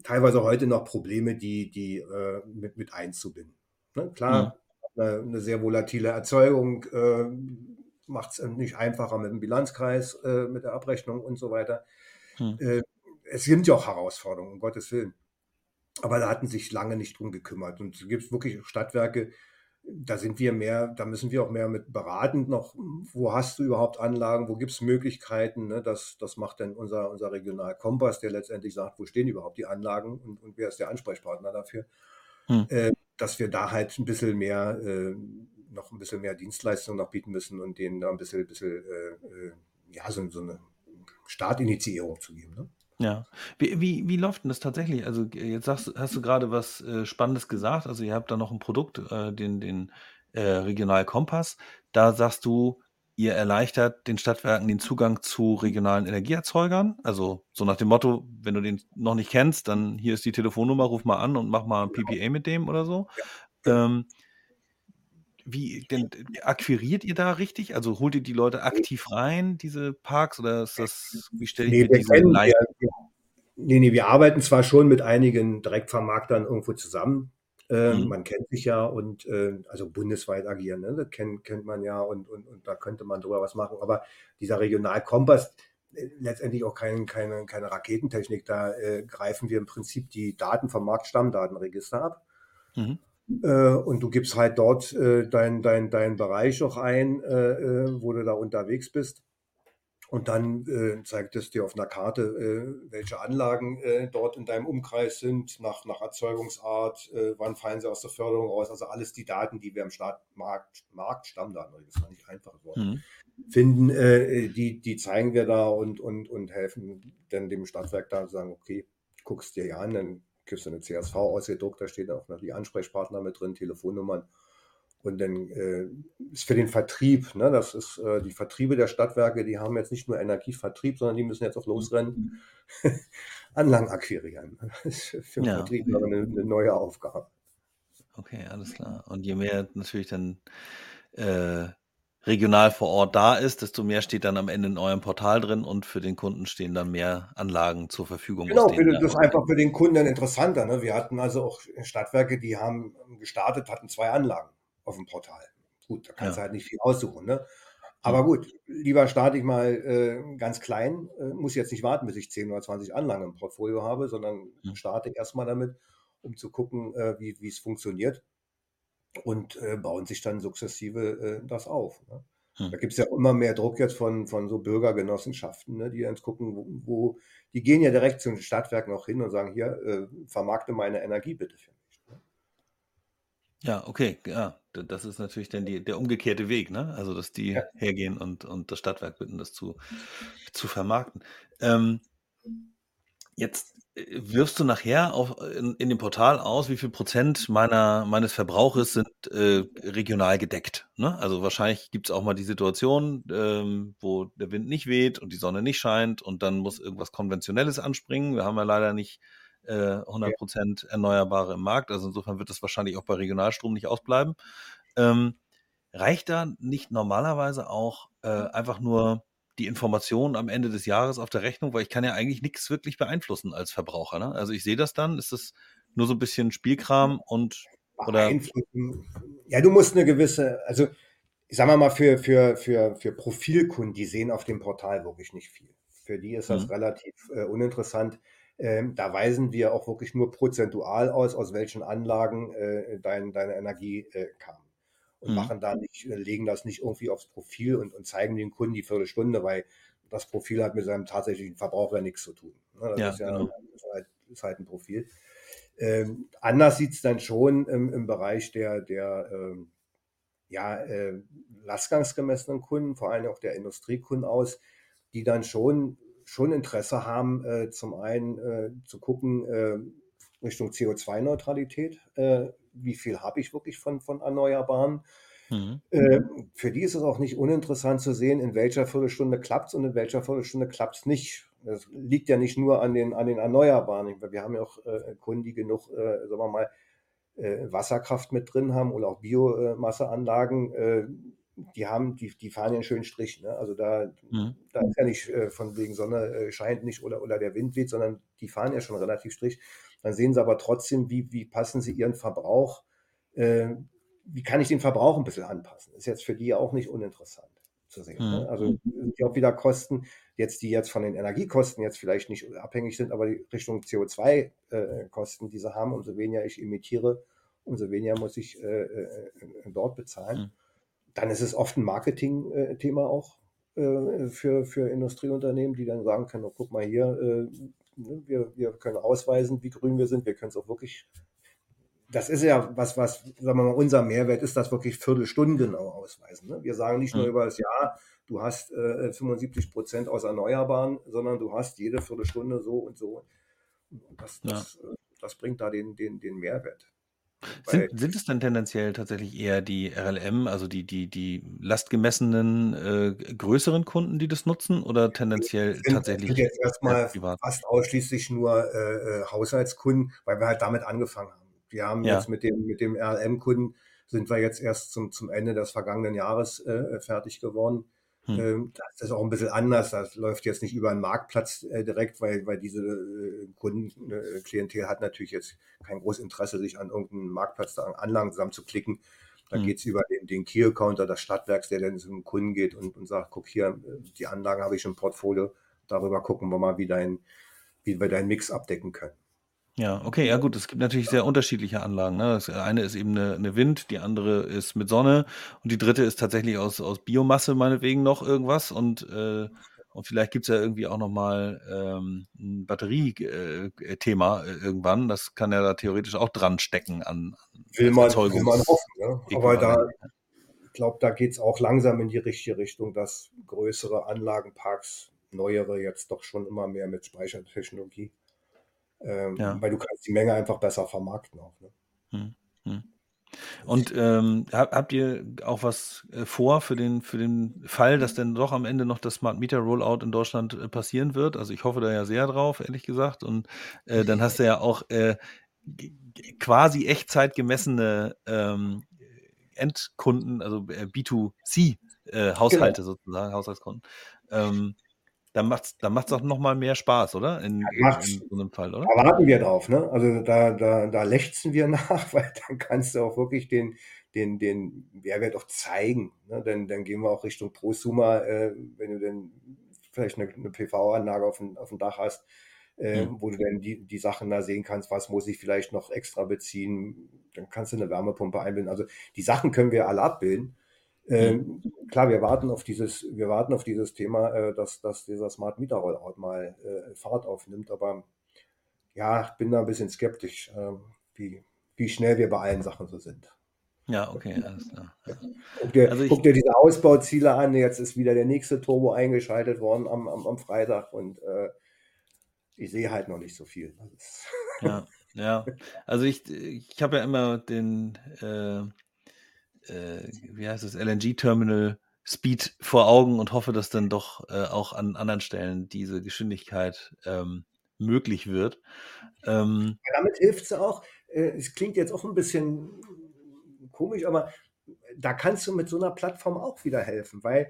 teilweise heute noch Probleme, die, die äh, mit, mit einzubinden. Ne? Klar, mhm. eine, eine, sehr volatile Erzeugung äh, macht es nicht einfacher mit dem Bilanzkreis, äh, mit der Abrechnung und so weiter. Mhm. es sind ja auch Herausforderungen, um Gottes Willen. Aber da hatten sich lange nicht drum gekümmert. Und es gibt wirklich Stadtwerke, da sind wir mehr, da müssen wir auch mehr mit beratend noch, wo hast du überhaupt Anlagen, wo gibt es Möglichkeiten, ne? das, das macht dann unser, unser Regionalkompass, der letztendlich sagt, wo stehen überhaupt die Anlagen und, und wer ist der Ansprechpartner dafür, hm. äh, dass wir da halt ein bisschen mehr, äh, noch ein bisschen mehr Dienstleistungen noch bieten müssen und denen da ein bisschen, bisschen äh, äh ja, so, so eine Startinitiierung zu geben. Ne? Ja. Wie wie wie läuft denn das tatsächlich? Also, jetzt sagst hast du gerade was, äh, Spannendes gesagt. Also, ihr habt da noch ein Produkt, äh, den den, äh, Regionalkompass. Da sagst du, ihr erleichtert den Stadtwerken den Zugang zu regionalen Energieerzeugern. Also, so nach dem Motto, wenn du den noch nicht kennst, dann hier ist die Telefonnummer, ruf mal an und mach mal 'n genau. PPA mit dem oder so. Ja. Ähm wie denn akquiriert ihr da richtig? Also holt ihr die Leute aktiv rein, diese Parks, oder ist das, wie stelle ich nee, mir diese kennen, wir, nee, nee, wir arbeiten zwar schon mit einigen Direktvermarktern irgendwo zusammen. Äh, mhm. Man kennt sich ja und äh, also bundesweit agieren, ne? das kennt, kennt man ja und, und, und da könnte man drüber was machen. Aber dieser Regionalkompass, äh, letztendlich auch kein, keine, keine Raketentechnik, da äh, greifen wir im Prinzip die Daten vom Marktstammdatenregister ab. Mhm. Äh, und du gibst halt dort äh, deinen dein, dein Bereich auch ein, äh, äh, wo du da unterwegs bist. Und dann äh, zeigt es dir auf einer Karte, äh, welche Anlagen dort in deinem Umkreis sind, nach, nach Erzeugungsart, wann fallen sie aus der Förderung raus. Also alles die Daten, die wir im Staat Markt, Stammdaten, das war nicht einfaches Wort, mhm. finden, die, die zeigen wir da und, und, und helfen dann dem Stadtwerk da zu sagen, okay, guckst dir ja an, dann kriegst du eine CSV ausgedruckt, da steht auch noch die Ansprechpartner mit drin, Telefonnummern. Und dann äh, ist für den Vertrieb, ne, das ist äh, die Vertriebe der Stadtwerke, die haben jetzt nicht nur Energievertrieb, sondern die müssen jetzt auch losrennen, Anlagen akquirieren. Das ist für den ja. Vertrieb eine, eine, neue Aufgabe. Okay, alles klar. Und je mehr natürlich dann äh, regional vor Ort da ist, desto mehr steht dann am Ende in eurem Portal drin und für den Kunden stehen dann mehr Anlagen zur Verfügung. Genau, das ist einfach für den Kunden dann interessanter. Ne? Wir hatten also auch Stadtwerke, die haben gestartet, hatten zwei Anlagen auf dem Portal. Gut, da kannst ja. du halt nicht viel aussuchen. Ne? Aber gut, lieber starte ich mal äh, ganz klein, äh, muss jetzt nicht warten, bis ich 10 oder 20 Anlagen im Portfolio habe, sondern starte erstmal damit, um zu gucken, äh, wie es funktioniert und äh, bauen sich dann sukzessive äh, das auf. Ne? Hm. Da gibt es ja immer mehr Druck jetzt von, von so Bürgergenossenschaften, ne, die jetzt gucken, wo, wo, die gehen ja direkt zu den Stadtwerken auch hin und sagen, hier, äh, vermarkte meine Energie bitte für mich. Ne? Ja, okay, ja, das ist natürlich dann die, der umgekehrte Weg, ne? Also, dass die ja. hergehen und, und das Stadtwerk bitten, das zu, zu vermarkten. Ähm, jetzt wirfst du nachher auf, in, in dem Portal aus, wie viel Prozent meiner, meines Verbrauches sind äh, regional gedeckt. Ne? Also wahrscheinlich gibt es auch mal die Situation, ähm, wo der Wind nicht weht und die Sonne nicht scheint und dann muss irgendwas Konventionelles anspringen. Wir haben ja leider nicht äh, 100 Prozent Erneuerbare im Markt. Also insofern wird das wahrscheinlich auch bei Regionalstrom nicht ausbleiben. Ähm, reicht da nicht normalerweise auch äh, einfach nur die Informationen am Ende des Jahres auf der Rechnung, weil ich kann ja eigentlich nichts wirklich beeinflussen als Verbraucher. Ne? Also ich sehe das dann, ist das nur so ein bisschen Spielkram und oder ja, du musst eine gewisse, also sagen wir mal, für, für, für, für Profilkunden, die sehen auf dem Portal wirklich nicht viel. Für die ist das mhm. relativ äh, uninteressant. Ähm, da weisen wir auch wirklich nur prozentual aus, aus welchen Anlagen äh, dein, deine Energie äh, kam und mhm. machen da nicht, äh, legen das nicht irgendwie aufs Profil und, und zeigen den Kunden die Viertelstunde, weil das Profil hat mit seinem tatsächlichen Verbrauch ja nichts zu tun. Ne? Das ja, ist ja genau. ist halt, ist halt, ein Profil. Ähm, anders sieht es dann schon im, im, Bereich der, der ähm, ja, äh, lastgangsgemessenen Kunden, vor allem auch der Industriekunden aus, die dann schon, schon Interesse haben, äh, zum einen äh, zu gucken äh, Richtung CO2-Neutralität. Äh, wie viel habe ich wirklich von, von Erneuerbaren? Mhm. Äh, für die ist es auch nicht uninteressant zu sehen, in welcher Viertelstunde klappt es und in welcher Viertelstunde klappt es nicht. Das liegt ja nicht nur an den, an den Erneuerbaren. Wir haben ja auch äh, Kunden, die genug, äh, sagen wir mal, äh, Wasserkraft mit drin haben oder auch Biomasseanlagen. Äh, die haben, die, die fahren ja einen schönen Strich. Ne? Also da, mhm. da ist ja nicht äh, von wegen Sonne scheint nicht oder, oder der Wind weht, sondern die fahren ja schon relativ Strich. Dann sehen sie aber trotzdem, wie, wie passen sie ihren Verbrauch wie kann ich den Verbrauch ein bisschen anpassen? Ist jetzt für die auch nicht uninteressant zu sehen. Ne? Mhm. Ne? Also sind ja auch wieder Kosten, jetzt die jetzt von den Energiekosten jetzt vielleicht nicht abhängig sind, aber die Richtung CO2-Kosten, äh, die sie haben, umso weniger ich emittiere, umso weniger muss ich äh, äh, dort bezahlen. Mhm. Dann ist es oft ein Marketing-Thema auch äh, für, für Industrieunternehmen, die dann sagen können, oh, guck mal hier, äh, ne, wir, wir können ausweisen, wie grün wir sind, wir können es auch wirklich das ist ja was, was, sagen wir mal, unser Mehrwert ist, das wirklich Viertelstunden genau ausweisen. Ne? Wir sagen nicht nur über das Jahr, du hast äh, 75 Prozent aus Erneuerbaren, sondern du hast jede Viertelstunde so und so. Und das, das, ja. Äh, das bringt da den, den, den Mehrwert. Sind, sind, es dann tendenziell tatsächlich eher die RLM, also die, die, die lastgemessenen äh, größeren Kunden, die das nutzen, oder tendenziell sind, tatsächlich? Sind jetzt erstmal fast ausschließlich nur äh, äh, Haushaltskunden, weil wir halt damit angefangen haben. Wir haben ja. jetzt mit dem, mit dem RLM-Kunden sind wir jetzt erst zum, zum Ende des vergangenen Jahres äh, fertig geworden. Hm. Ähm, das ist auch ein bisschen anders. Das läuft jetzt nicht über einen Marktplatz äh, direkt, weil, weil diese äh, Kundenklientel äh, hat natürlich jetzt kein großes Interesse, sich an irgendeinen Marktplatz da Anlagen zusammenzuklicken. Da hm. geht es über den, den Key-Counter des Stadtwerks, der dann zum Kunden geht und, und sagt, guck hier, die Anlagen habe ich im Portfolio. Darüber gucken wir mal, wie, dein, wie wir deinen Mix abdecken können. Ja, okay, ja gut, es gibt natürlich sehr unterschiedliche Anlagen. Ne? Das eine ist eben eine, eine Wind, die andere ist mit Sonne und die dritte ist tatsächlich aus, aus Biomasse meinetwegen noch irgendwas und, äh, und vielleicht gibt's ja irgendwie auch nochmal ähm, ein Batteriethema äh, äh, irgendwann. Das kann ja da theoretisch auch dran stecken an, an will, man, will man hoffen. Ne? Aber da, ich glaube, da geht's auch langsam in die richtige Richtung, dass größere Anlagenparks, neuere jetzt doch schon immer mehr mit Speichertechnologie ähm, ja. weil du kannst die Menge einfach besser vermarkten auch. Ne? Hm, hm. Und ähm, habt ihr auch was äh, vor für den, für den Fall, dass denn doch am Ende noch das Smart Meter Rollout in Deutschland äh, passieren wird? Also ich hoffe da ja sehr drauf, ehrlich gesagt. Und äh, dann hast du ja auch äh, quasi Echtzeit gemessene ähm, Endkunden, also äh, B2C-Haushalte genau. sozusagen, Haushaltskunden. Ähm, dann macht es dann macht's auch noch mal mehr Spaß, oder? In, in, in so einem Fall, oder? Da warten wir drauf, ne? Also da, da, da lechzen wir nach, weil dann kannst du auch wirklich den, den, den Mehrwert auch zeigen. Ne? Dann, dann gehen wir auch Richtung Prosumer, äh, wenn du dann vielleicht eine, eine PV-Anlage auf dem, auf dem Dach hast, äh, mhm. wo du dann die, die Sachen da sehen kannst, was muss ich vielleicht noch extra beziehen, dann kannst du eine Wärmepumpe einbinden. Also die Sachen können wir alle abbilden. Ähm, klar, wir warten auf dieses, wir warten auf dieses Thema, äh, dass, dass dieser Smart Meter Rollout mal äh, Fahrt aufnimmt, aber ja, ich bin da ein bisschen skeptisch, äh, wie, wie schnell wir bei allen Sachen so sind. Ja, okay, alles klar. Guck dir, also ich, guck dir diese Ausbauziele an, jetzt ist wieder der nächste Turbo eingeschaltet worden am, am, am Freitag und äh, ich sehe halt noch nicht so viel. Ja, ja. Also ich, ich habe ja immer den äh, wie heißt es, LNG-Terminal Speed vor Augen und hoffe, dass dann doch äh, auch an anderen Stellen diese Geschwindigkeit ähm, möglich wird. Ähm, ja, damit hilft es auch. Äh, es klingt jetzt auch ein bisschen komisch, aber da kannst du mit so einer Plattform auch wieder helfen, weil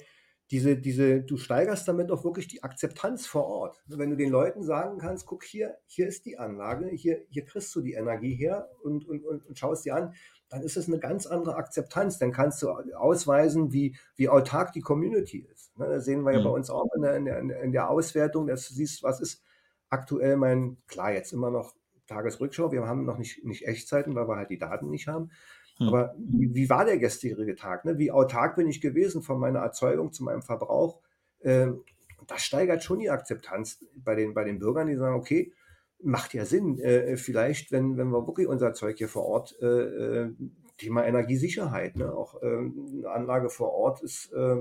diese, diese, du steigerst damit auch wirklich die Akzeptanz vor Ort. Wenn du den Leuten sagen kannst, guck hier, hier ist die Anlage, hier, hier kriegst du die Energie her und, und, und, und schaust dir an, dann ist es eine ganz andere Akzeptanz. Dann kannst du ausweisen, wie, wie autark die Community ist. Ne, das sehen wir ja bei mhm. uns auch in der, in der, in der Auswertung, dass du siehst, was ist aktuell mein, klar, jetzt immer noch Tagesrückschau, wir haben noch nicht, nicht Echtzeiten, weil wir halt die Daten nicht haben. Hm. Aber wie, wie, war der gestrige Tag? Ne? Wie autark bin ich gewesen von meiner Erzeugung zu meinem Verbrauch? Ähm, das steigert schon die Akzeptanz bei den, bei den Bürgern, die sagen, okay, macht ja Sinn. Äh, vielleicht, wenn, wenn wir wirklich unser Zeug hier vor Ort, äh, äh Thema Energiesicherheit, ne? auch äh, eine Anlage vor Ort ist, äh,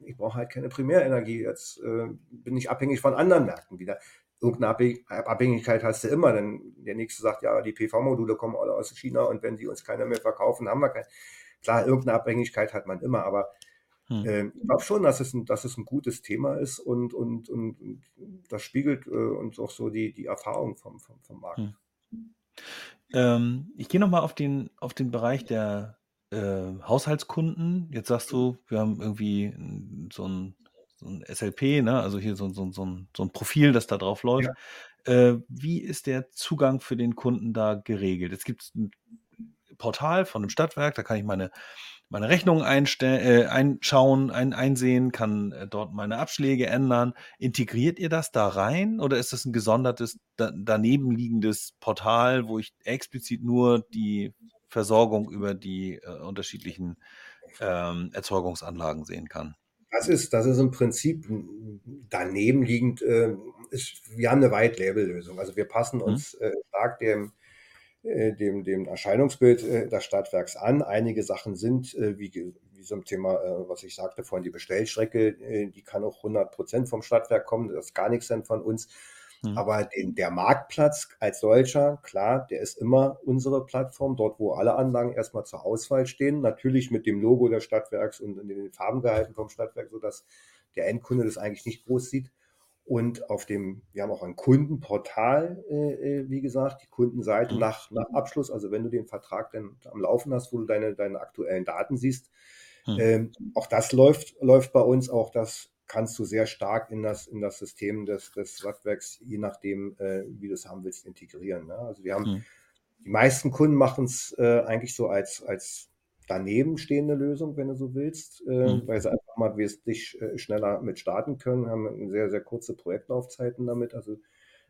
ich brauche halt keine Primärenergie. Jetzt äh, bin ich abhängig von anderen Märkten wieder. Irgendeine Abhängigkeit hast du immer, denn der nächste sagt, ja, die PV-Module kommen alle aus China und wenn sie uns keiner mehr verkaufen, haben wir kein. klar, irgendeine Abhängigkeit hat man immer, aber hm. äh, ich glaube schon, dass es, ein, dass es ein gutes Thema ist und, und, und, und das spiegelt äh, uns auch so die, die Erfahrung vom, vom, vom Markt. Hm. Ähm, ich gehe nochmal auf den, auf den Bereich der äh, Haushaltskunden. Jetzt sagst du, wir haben irgendwie so ein, so ein SLP, ne? also hier so, so, so, ein, so ein Profil, das da drauf läuft. Ja. Äh, wie ist der Zugang für den Kunden da geregelt? Es gibt ein Portal von einem Stadtwerk, da kann ich meine meine Rechnung äh, einschauen, ein, einsehen, kann äh, dort meine Abschläge ändern. Integriert ihr das da rein oder ist das ein gesondertes, da, daneben liegendes Portal, wo ich explizit nur die Versorgung über die äh, unterschiedlichen ähm, Erzeugungsanlagen sehen kann? Das ist, das ist im Prinzip daneben liegend. Äh, ist, wir haben eine White-Label-Lösung. Also wir passen mhm. uns äh, stark dem dem, dem Erscheinungsbild äh, des Stadtwerks an. Einige Sachen sind, äh, wie, wie so ein Thema, was ich sagte vorhin, die Bestellstrecke, die kann auch 100 Prozent vom Stadtwerk kommen, das ist gar nichts dann von uns. Mhm. Aber den, der Marktplatz als solcher, klar, der ist immer unsere Plattform, dort wo alle Anlagen erstmal zur Auswahl stehen. Natürlich mit dem Logo des Stadtwerks und in den Farben gehalten vom Stadtwerk, sodass der Endkunde das eigentlich nicht groß sieht. Und auf dem, wir haben auch ein Kundenportal, äh, äh, wie gesagt, die Kundenseite mhm. nach, nach Abschluss, also wenn du den Vertrag dann am Laufen hast, wo du deine, deine aktuellen Daten siehst, mhm. ähm, auch das läuft, läuft bei uns, auch das kannst du sehr stark in das, in das System des, des Radwerks, je nachdem, äh, wie du es haben willst, integrieren. Ne? Also wir haben, mhm. die meisten Kunden machen es äh, eigentlich so als, als daneben stehende Lösung, wenn du so willst, äh, mhm. weil sie einfach mal wesentlich äh, schneller mit starten können, haben sehr, sehr kurze Projektlaufzeiten damit. Also im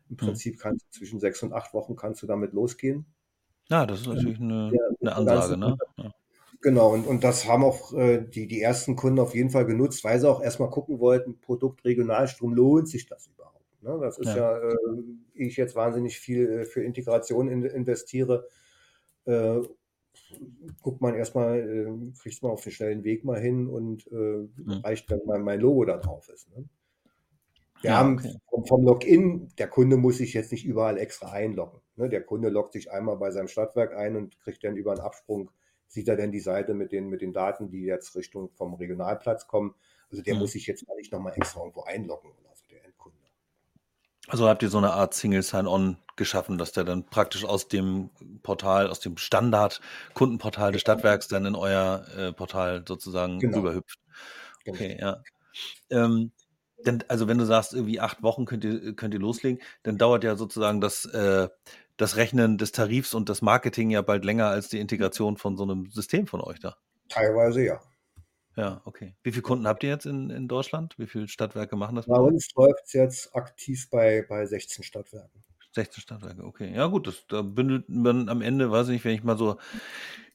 mhm. Prinzip kannst du zwischen sechs und acht Wochen kannst du damit losgehen. Ja, das ist natürlich eine, ja, eine Ansage, ne? Ja. Genau, und, und das haben auch äh, die, die ersten Kunden auf jeden Fall genutzt, weil sie auch erstmal gucken wollten, Produkt Regionalstrom, lohnt sich das überhaupt? Ne? Das ist ja, ja äh, ich jetzt wahnsinnig viel äh, für Integration in, investiere äh, guckt man erstmal, äh, kriegt man auf den schnellen Weg mal hin und äh, mhm. reicht, wenn mein, mein Logo da drauf ist. Ne? Wir ja, haben okay. vom, vom, Login, der Kunde muss sich jetzt nicht überall extra einloggen. Ne? Der Kunde loggt sich einmal bei seinem Stadtwerk ein und kriegt dann über einen Absprung, sieht er dann die Seite mit den, mit den Daten, die jetzt Richtung vom Regionalplatz kommen. Also der mhm. muss sich jetzt nicht nochmal extra irgendwo einloggen. Also habt ihr so eine Art Single Sign-On geschaffen, dass der dann praktisch aus dem Portal, aus dem Standard-Kundenportal des Stadtwerks dann in euer äh, Portal sozusagen genau. rüberhüpft. Okay, ja. Ähm, denn, also wenn du sagst, irgendwie acht Wochen könnt ihr, könnt ihr loslegen, dann dauert ja sozusagen das, äh, das Rechnen des Tarifs und das Marketing ja bald länger als die Integration von so einem System von euch da. Teilweise ja. Ja, okay. Wie viele Kunden habt ihr jetzt in, in Deutschland? Wie viele Stadtwerke machen das? Bei uns läuft es jetzt aktiv bei, bei 16 Stadtwerken. 16 Stadtwerke, okay. Ja, gut, das, da bündelt man am Ende, weiß ich nicht, wenn ich mal so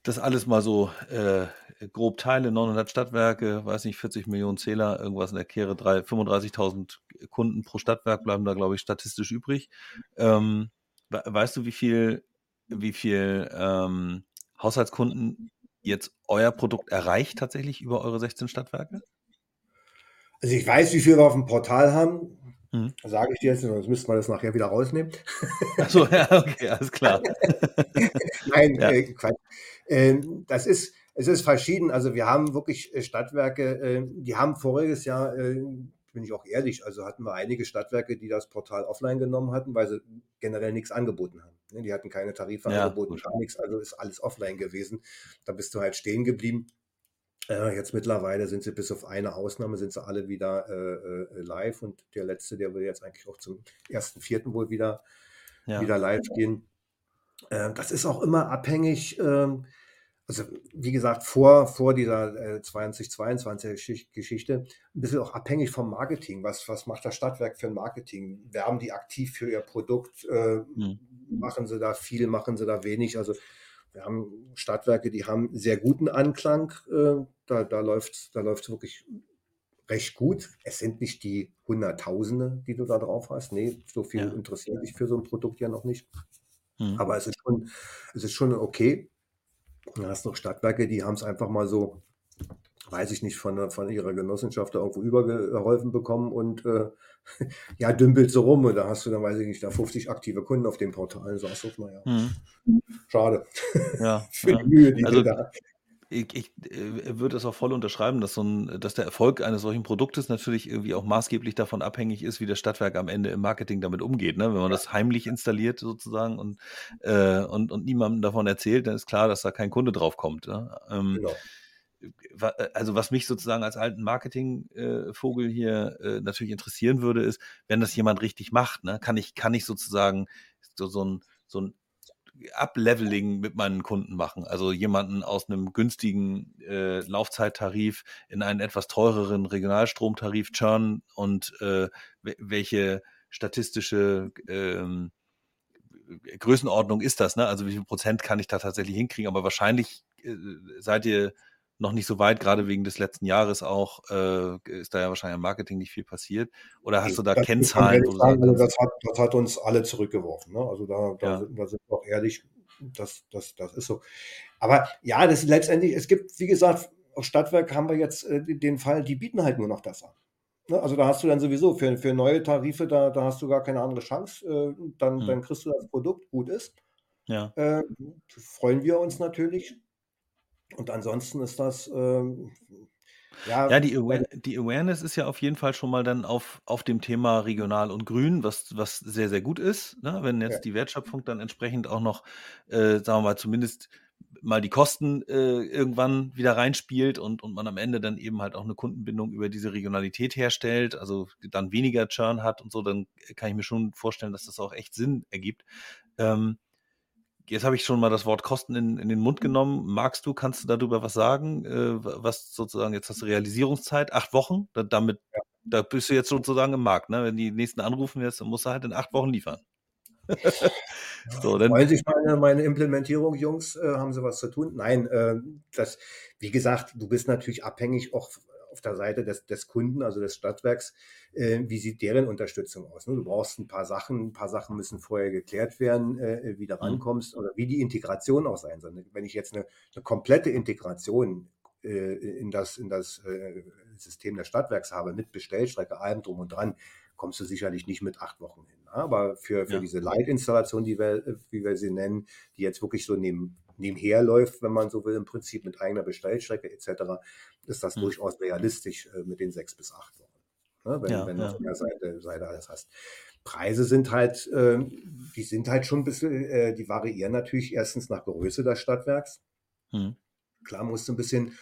das alles mal so äh, grob teile, 900 Stadtwerke, weiß nicht, 40 Millionen Zähler, irgendwas in der Kehre, 35.000 Kunden pro Stadtwerk bleiben da, glaube ich, statistisch übrig. Ähm, weißt du, wie viel, wie viel ähm, Haushaltskunden jetzt euer Produkt erreicht tatsächlich über eure 16 Stadtwerke? Also ich weiß, wie viel wir auf dem Portal haben. Hm. Sage ich dir jetzt, sonst müsste man das nachher wieder rausnehmen. Achso, ja, okay, alles klar. Nein, ja. äh, Quatsch. Äh, das ist, es ist verschieden. Also wir haben wirklich äh, Stadtwerke, äh, die haben voriges Jahr, äh, bin ich auch ehrlich, also hatten wir einige Stadtwerke, die das Portal offline genommen hatten, weil sie generell nichts angeboten haben. Ne, die hatten keine Tarife ja, angeboten, gar nichts, also ist alles offline gewesen. Da bist du halt stehen geblieben. Äh, jetzt mittlerweile sind sie bis auf eine Ausnahme, sind sie alle wieder äh, äh live und der letzte, der will jetzt eigentlich auch zum ersten Vierten wohl wieder, ja. wieder live gehen. Äh, das ist auch immer abhängig, ähm, also wie gesagt, vor, vor dieser äh, 2022 Geschichte, ein bisschen auch abhängig vom Marketing. Was, was macht das Stadtwerk für ein Marketing? Werben die aktiv für ihr Produkt? Äh, mhm. Machen sie da viel, machen sie da wenig? Also wir haben Stadtwerke, die haben sehr guten Anklang. Äh, da da läuft es da wirklich recht gut. Es sind nicht die Hunderttausende, die du da drauf hast. Nee, so viel ja. interessiert dich für so ein Produkt ja noch nicht. Mhm. Aber es ist schon, es ist schon okay. Du hast noch Stadtwerke, die haben es einfach mal so, weiß ich nicht, von, von ihrer Genossenschaft da irgendwo übergeholfen bekommen und äh, ja, dümpelt so rum und da hast du dann, weiß ich nicht, da 50 aktive Kunden auf dem Portal. So, naja, mhm. schade. Ja, für ja. die Mühe, die also, da ich, ich äh, würde es auch voll unterschreiben, dass, so ein, dass der Erfolg eines solchen Produktes natürlich irgendwie auch maßgeblich davon abhängig ist, wie das Stadtwerk am Ende im Marketing damit umgeht. Ne? Wenn man das heimlich installiert sozusagen und, äh, und, und niemandem davon erzählt, dann ist klar, dass da kein Kunde drauf kommt. Ne? Ähm, genau also was mich sozusagen als alten Marketingvogel hier äh, natürlich interessieren würde, ist, wenn das jemand richtig macht, ne, kann ich, kann ich sozusagen so, so ein, so ein Upleveling mit meinen Kunden machen. Also jemanden aus einem günstigen äh, Laufzeittarif in einen etwas teureren Regionalstromtarif churn und äh, welche statistische ähm, Größenordnung ist das? Ne? Also wie viel Prozent kann ich da tatsächlich hinkriegen? Aber wahrscheinlich äh, seid ihr noch nicht so weit, gerade wegen des letzten Jahres auch, äh, ist da ja wahrscheinlich im Marketing nicht viel passiert. Oder hast du da das Kennzahlen? Wo sagen, also das, hat, das hat uns alle zurückgeworfen. Ne? Also da, da, ja. sind, da sind wir auch ehrlich, das, das, das ist so. Aber ja, das ist letztendlich, es gibt, wie gesagt, auf Stadtwerk haben wir jetzt äh, den Fall, die bieten halt nur noch das an. Ne? Also da hast du dann sowieso für, für neue Tarife, da, da hast du gar keine andere Chance. Äh, dann, hm. dann kriegst du das Produkt, gut ist. Ja. Äh, freuen wir uns natürlich. Und ansonsten ist das, ähm, ja. Ja, die, Aware die Awareness ist ja auf jeden Fall schon mal dann auf, auf dem Thema regional und grün, was, was sehr, sehr gut ist. Ne? Wenn jetzt ja. die Wertschöpfung dann entsprechend auch noch, äh, sagen wir mal, zumindest mal die Kosten äh, irgendwann wieder reinspielt und, und man am Ende dann eben halt auch eine Kundenbindung über diese Regionalität herstellt, also dann weniger Churn hat und so, dann kann ich mir schon vorstellen, dass das auch echt Sinn ergibt. Ähm, Jetzt habe ich schon mal das Wort Kosten in, in den Mund genommen. Magst du, kannst du darüber was sagen? Äh, was sozusagen, jetzt hast du Realisierungszeit, acht Wochen, da, damit, ja. da bist du jetzt sozusagen im Markt. Ne? Wenn die nächsten anrufen jetzt, dann musst du halt in acht Wochen liefern. so, dann, Freuen sich meine, meine Implementierung, Jungs, äh, haben sie was zu tun? Nein, äh, das, wie gesagt, du bist natürlich abhängig auch auf der Seite des, des Kunden, also des Stadtwerks, äh, wie sieht deren Unterstützung aus? Ne? Du brauchst ein paar Sachen, ein paar Sachen müssen vorher geklärt werden, äh, wie du mhm. rankommst oder wie die Integration auch sein soll. Wenn ich jetzt eine, eine komplette Integration äh, in das, in das äh, System des Stadtwerks habe, mit Bestellstrecke, allem drum und dran, kommst du sicherlich nicht mit acht Wochen hin. Aber für, für ja. diese Leitinstallation, die wir, wie wir sie nennen, die jetzt wirklich so neben, nebenher läuft, wenn man so will, im Prinzip mit eigener Bestellstrecke etc., ist das mhm. durchaus realistisch äh, mit den sechs bis acht Wochen. Ne? Wenn, ja, wenn du ja. von der Seite, Seite alles hast. Preise sind halt, äh, die sind halt schon ein bisschen, äh, die variieren natürlich erstens nach Größe des Stadtwerks. Mhm. Klar musst du ein bisschen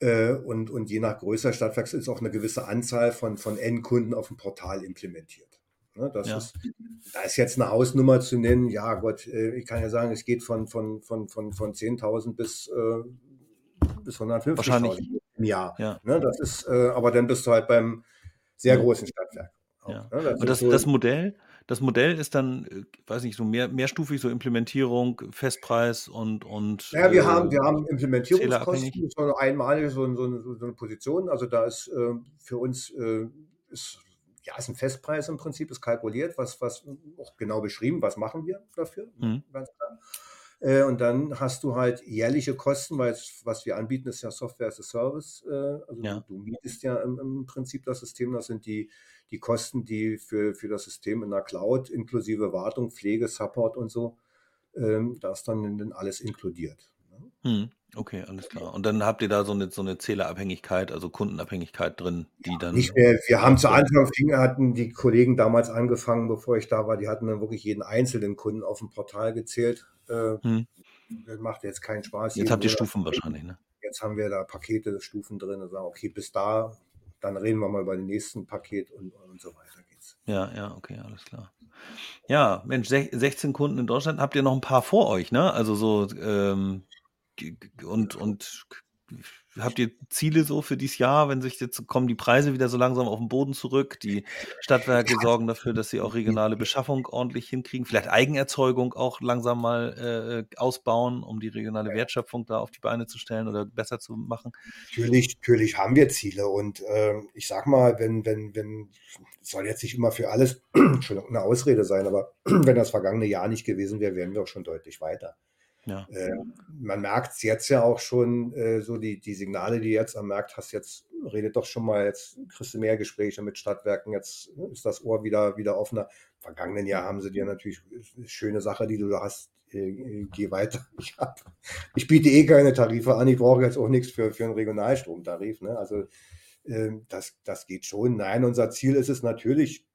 äh, und, und je nach Größe des Stadtwerks ist auch eine gewisse Anzahl von, von Endkunden auf dem Portal implementiert. Ne, das ja. ist, da ist jetzt eine Hausnummer zu nennen. Ja, Gott, äh, ich kann ja sagen, es geht von, von, von, von, von 10.000 bis, äh, bis 150.000 im Jahr. Ja. Ne, das ist, äh, aber dann bist du halt beim sehr großen Stadtwerk. Auch, ja. ne, das, das, so, das, Modell, das Modell ist dann, äh, weiß nicht, so mehr, mehrstufig, so Implementierung, Festpreis und. und ja, wir, äh, haben, wir haben Implementierungskosten, so eine einmalige so, so, so, eine Position. Also da ist äh, für uns äh, ist ja, ist ein Festpreis im Prinzip, ist kalkuliert, was, was auch genau beschrieben, was machen wir dafür, mhm. ganz klar. Äh, und dann hast du halt jährliche Kosten, weil was wir anbieten, ist ja Software as a Service. Äh, also ja. du, mietest ja im, im, Prinzip das System. Das sind die, die Kosten, die für, für das System in der Cloud inklusive Wartung, Pflege, Support und so, ähm, da ist dann, dann alles inkludiert. Ne? Mhm. Okay, alles klar. Und dann habt ihr da so eine, so eine Zählerabhängigkeit, also Kundenabhängigkeit drin, die dann. Nicht mehr. Wir haben zu Anfang hatten die Kollegen damals angefangen, bevor ich da war, die hatten dann wirklich jeden einzelnen Kunden auf dem Portal gezählt. Äh, hm. Das macht jetzt keinen Spaß. Jetzt habt ihr Stufen wahrscheinlich, ne? Jetzt haben wir da Pakete, Stufen drin und sagen, okay, bis da, dann reden wir mal über den nächsten Paket und, und so weiter geht's. Ja, ja, okay, alles klar. Ja, Mensch, 16 Kunden in Deutschland, habt ihr noch ein paar vor euch, ne? Also so ähm, und, und habt ihr Ziele so für dieses Jahr, wenn sich jetzt kommen die Preise wieder so langsam auf den Boden zurück? Die Stadtwerke sorgen dafür, dass sie auch regionale Beschaffung ordentlich hinkriegen, vielleicht Eigenerzeugung auch langsam mal äh, ausbauen, um die regionale Wertschöpfung da auf die Beine zu stellen oder besser zu machen. Natürlich, natürlich haben wir Ziele und äh, ich sag mal, wenn, wenn, wenn, soll jetzt nicht immer für alles schon eine Ausrede sein, aber wenn das vergangene Jahr nicht gewesen wäre, wären wir auch schon deutlich weiter. Ja. Äh, man merkt es jetzt ja auch schon, äh, so die, die Signale, die jetzt am Markt hast, jetzt redet doch schon mal, jetzt kriegst du mehr Gespräche mit Stadtwerken, jetzt ist das Ohr wieder, wieder offener. Im vergangenen Jahr haben sie dir natürlich schöne Sache, die du da hast, äh, geh weiter. Ich, hab, ich biete eh keine Tarife an, ich brauche jetzt auch nichts für, für einen Regionalstromtarif. Ne? Also äh, das, das geht schon. Nein, unser Ziel ist es natürlich,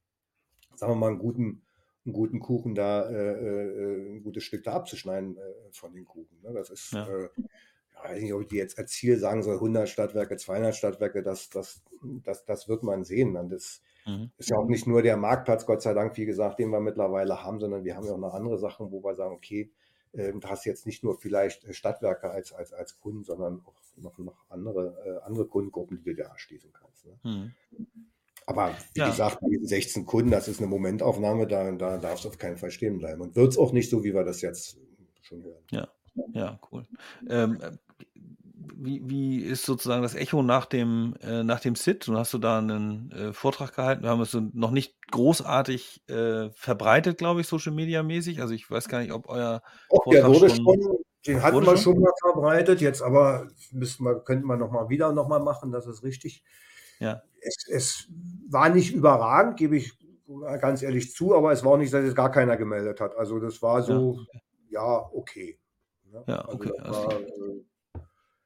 sagen wir mal, einen guten, einen guten Kuchen da, äh, äh ein gutes Stück da abzuschneiden äh, von den Kuchen. Ne? Das ist, ja. äh, ich weiß nicht, ob ich jetzt als Ziel sagen soll, 100 Stadtwerke, 200 Stadtwerke, das, das, das, das wird man sehen. Und das mhm. ist ja auch nicht nur der Marktplatz, Gott sei Dank, wie gesagt, den wir mittlerweile haben, sondern wir haben ja auch noch andere Sachen, wo wir sagen, okay, äh, du hast jetzt nicht nur vielleicht Stadtwerke als, als, als Kunden, sondern auch noch, noch andere, äh, andere Kundengruppen, die du da erschließen kannst. Ne? Mhm. Aber wie ja. gesagt, 16 Kunden, das ist eine Momentaufnahme, da, da darfst du auf keinen Fall stehen bleiben. Und wird es auch nicht so, wie wir das jetzt schon hören. Ja, ja, cool. Ähm, wie, wie ist sozusagen das Echo nach dem, äh, nach dem SIT? Du hast du da einen äh, Vortrag gehalten. Wir haben es noch nicht großartig äh, verbreitet, glaube ich, Social Media mäßig. Also ich weiß gar nicht, ob euer Och, Vortrag der wurde schon, schon den hatten wir schon mal verbreitet, jetzt aber müssten wir, könnten wir noch mal wieder noch mal machen, das ist richtig. Ja. Es, es war nicht überragend, gebe ich ganz ehrlich zu, aber es war auch nicht, dass es gar keiner gemeldet hat. Also das war so, ja, ja okay. Ne? Ja, okay. Also war, äh,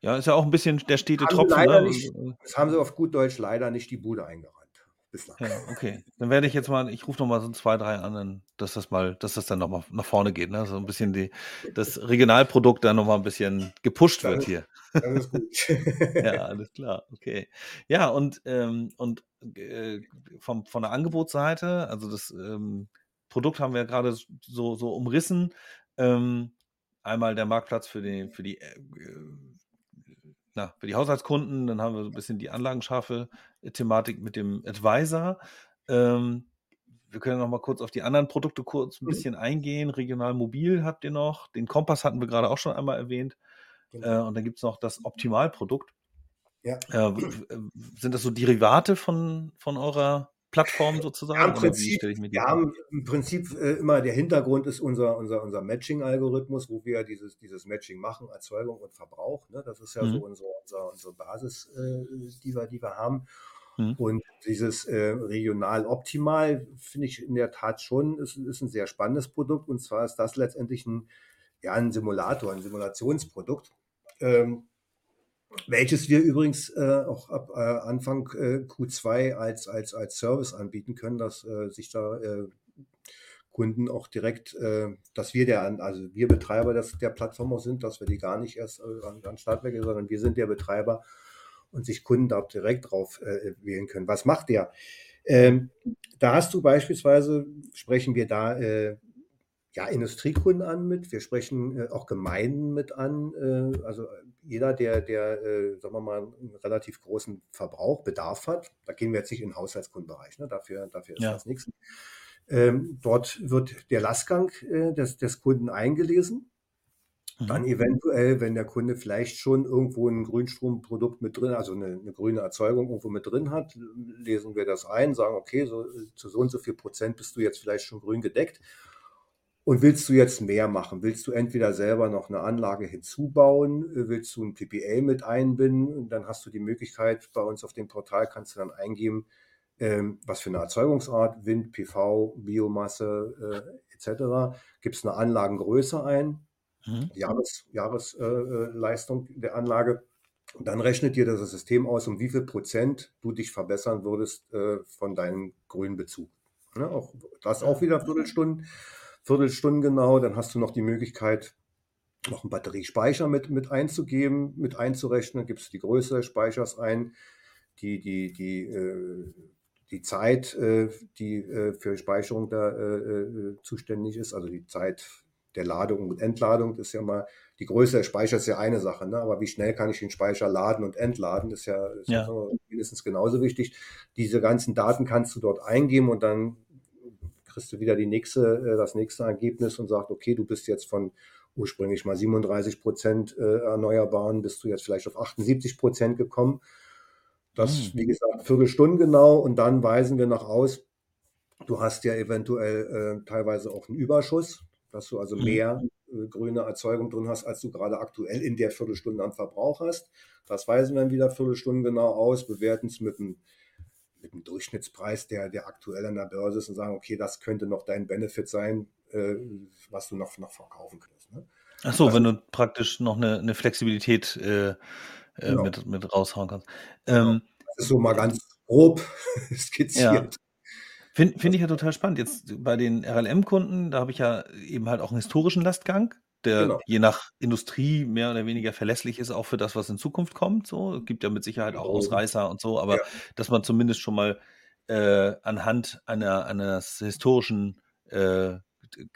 ja, ist ja auch ein bisschen der stete Tropfen. Ne? Nicht, das haben sie auf gut Deutsch leider nicht die Bude eingerannt. Bislang. Ja, okay. Dann werde ich jetzt mal, ich rufe nochmal so zwei, drei an, dass das mal, dass das dann nochmal nach vorne geht, ne? So ein bisschen die, das Regionalprodukt dann nochmal ein bisschen gepusht das wird hier. Das ist gut. ja, alles klar, okay. Ja, und, ähm, und äh, vom, von der Angebotsseite, also das ähm, Produkt haben wir gerade so, so umrissen. Ähm, einmal der Marktplatz für die, für die äh, na, für die Haushaltskunden, dann haben wir so ein bisschen die anlagenscharfe äh, Thematik mit dem Advisor. Ähm, wir können noch mal kurz auf die anderen Produkte kurz ein mhm. bisschen eingehen. Regional Mobil habt ihr noch. Den Kompass hatten wir gerade auch schon einmal erwähnt. Genau. Äh, und dann gibt es noch das Optimalprodukt. Ja. Äh, sind das so Derivate von, von eurer Plattform sozusagen? Ja, im Prinzip, wir haben im Prinzip äh, immer der Hintergrund ist unser, unser, unser Matching-Algorithmus, wo wir dieses, dieses Matching machen, Erzeugung und Verbrauch. Ne? Das ist ja mhm. so unsere, unsere, unsere Basis, äh, die, wir, die wir haben. Mhm. Und dieses äh, regional optimal finde ich in der Tat schon, ist, ist ein sehr spannendes Produkt. Und zwar ist das letztendlich ein, ja, ein Simulator, ein Simulationsprodukt. Ähm, welches wir übrigens äh, auch ab äh, Anfang äh, Q2 als, als, als Service anbieten können, dass äh, sich da äh, Kunden auch direkt, äh, dass wir der, also wir Betreiber des, der Plattform auch sind, dass wir die gar nicht erst an, an Startwerke, sondern wir sind der Betreiber und sich Kunden da direkt drauf wählen können. Was macht der? Ähm, da hast du beispielsweise, sprechen wir da ja, Industriekunden an mit, wir sprechen äh, auch Gemeinden mit an. Äh, also jeder, der, der äh, sagen wir mal, einen relativ großen Verbrauch, Bedarf hat, da gehen wir jetzt nicht in den Haushaltskundenbereich, ne? dafür, dafür ist ja. das nichts. Ähm, dort wird der Lastgang äh, des, des Kunden eingelesen. Mhm. Dann eventuell, wenn der Kunde vielleicht schon irgendwo ein Grünstromprodukt mit drin, also eine, eine, grüne Erzeugung irgendwo mit drin hat, lesen wir das ein, sagen, okay, so, zu so und so viel Prozent bist du jetzt vielleicht schon grün gedeckt und willst du jetzt mehr machen? Willst du entweder selber noch eine Anlage hinzubauen? Willst du ein PPA mit einbinden? Dann hast du die Möglichkeit, bei uns auf dem Portal kannst du dann eingeben, ähm, was für eine Erzeugungsart, Wind, PV, Biomasse äh, etc. Gibst eine Anlagengröße ein, mhm. Jahres, Jahresleistung äh, der Anlage. Und dann rechnet dir das System aus, um wie viel Prozent du dich verbessern würdest äh, von deinem grünen Bezug. Ne? Auch, das auch wieder Viertelstunden. Viertelstunden genau. Dann hast du noch die Möglichkeit, noch einen Batteriespeicher mit, mit einzugeben, mit einzurechnen. Gibst die Größe des Speichers ein, die, die, die, äh, die Zeit, äh, die äh, für Speicherung da äh, äh, zuständig ist, also die Zeit der Ladung und Entladung, ist ja mal, die Größe des Speichers ist ja eine Sache, ne? aber wie schnell kann ich den Speicher laden und entladen, ist ja, ist ja. mindestens genauso wichtig. Diese ganzen Daten kannst du dort eingeben und dann kriegst du wieder die nächste, äh, das nächste Ergebnis und sagt, okay, du bist jetzt von ursprünglich mal 37 Prozent äh, Erneuerbaren, bist du jetzt vielleicht auf 78 Prozent gekommen. Das, mhm. wie gesagt, Viertelstunden genau und dann weisen wir noch aus, du hast ja eventuell äh, teilweise auch einen Überschuss, dass du also mhm. mehr äh, grüne Erzeugung drin hast, als du gerade aktuell in der Viertelstunde am Verbrauch hast. Das weisen wir dann wieder Viertelstunden genau aus, bewerten es mit einem mit einem Durchschnittspreis, der, der aktuell an der Börse ist und sagen, okay, das könnte noch dein Benefit sein, äh, was du noch, noch verkaufen könntest. Ach so, wenn du praktisch noch eine, eine Flexibilität äh, äh, Genau. mit, mit raushauen kannst. Genau. Ähm, Das ist so mal ganz grob skizziert. Finde find ich ja total spannend. Jetzt bei den RLM-Kunden, da habe ich ja eben halt auch einen historischen Lastgang, der Genau. je nach Industrie mehr oder weniger verlässlich ist, auch für das, was in Zukunft kommt. So, es gibt ja mit Sicherheit auch Genau. Ausreißer und so, aber Ja. dass man zumindest schon mal äh, anhand einer, eines historischen äh,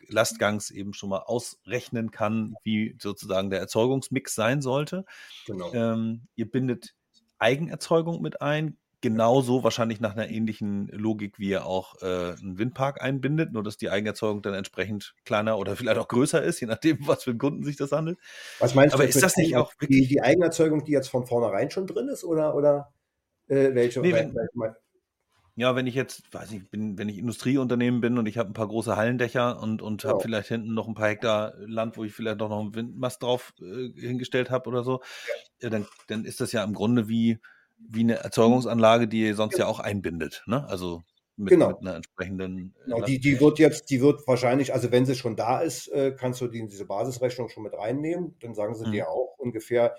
Lastgangs eben schon mal ausrechnen kann, wie sozusagen der Erzeugungsmix sein sollte. Genau. Ähm, ihr bindet Eigenerzeugung mit ein, genauso wahrscheinlich nach einer ähnlichen Logik, wie ihr auch äh, einen Windpark einbindet, nur dass die Eigenerzeugung dann entsprechend kleiner oder vielleicht auch größer ist, je nachdem, was für einen Kunden sich das handelt. Was meinst Aber du ist das nicht auch wirklich- die, die Eigenerzeugung, die jetzt von vornherein schon drin ist oder, oder äh, welche? Nee, wenn- Ja, wenn ich jetzt, weiß ich, bin, wenn ich Industrieunternehmen bin und ich habe ein paar große Hallendächer und, und habe Genau. vielleicht hinten noch ein paar Hektar Land, wo ich vielleicht noch einen Windmast drauf äh, hingestellt habe oder so, ja, dann, dann ist das ja im Grunde wie, wie eine Erzeugungsanlage, die ihr sonst ja auch einbindet. Ne? Also mit, Genau. mit einer entsprechenden. äh, Genau, die, die wird jetzt, die wird wahrscheinlich, also wenn sie schon da ist, äh, kannst du die in diese Basisrechnung schon mit reinnehmen. Dann sagen sie Mhm. dir auch ungefähr,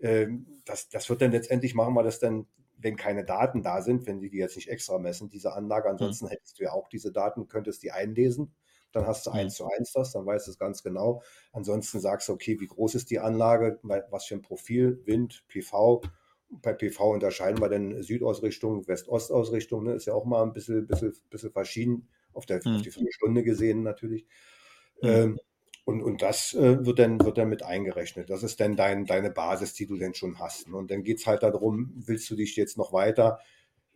ähm, das, das wird dann letztendlich, machen wir das dann, wenn keine Daten da sind, wenn die die jetzt nicht extra messen, diese Anlage. Ansonsten hättest du ja auch diese Daten, könntest die einlesen. Dann hast du Mhm. eins zu eins das, dann weißt du es ganz genau. Ansonsten sagst du, okay, wie groß ist die Anlage, was für ein Profil, Wind, PV. Bei PV unterscheiden wir dann Südausrichtung, West-Ost-Ausrichtung, ne? ist ja auch mal ein bisschen, bisschen, bisschen verschieden, auf, der, Mhm. auf die Viertelstunde gesehen natürlich. Mhm. Ähm, und, und das äh, wird, dann, wird dann mit eingerechnet. Das ist dann dein, deine Basis, die du denn schon hast. Und dann geht es halt darum, willst du dich jetzt noch weiter,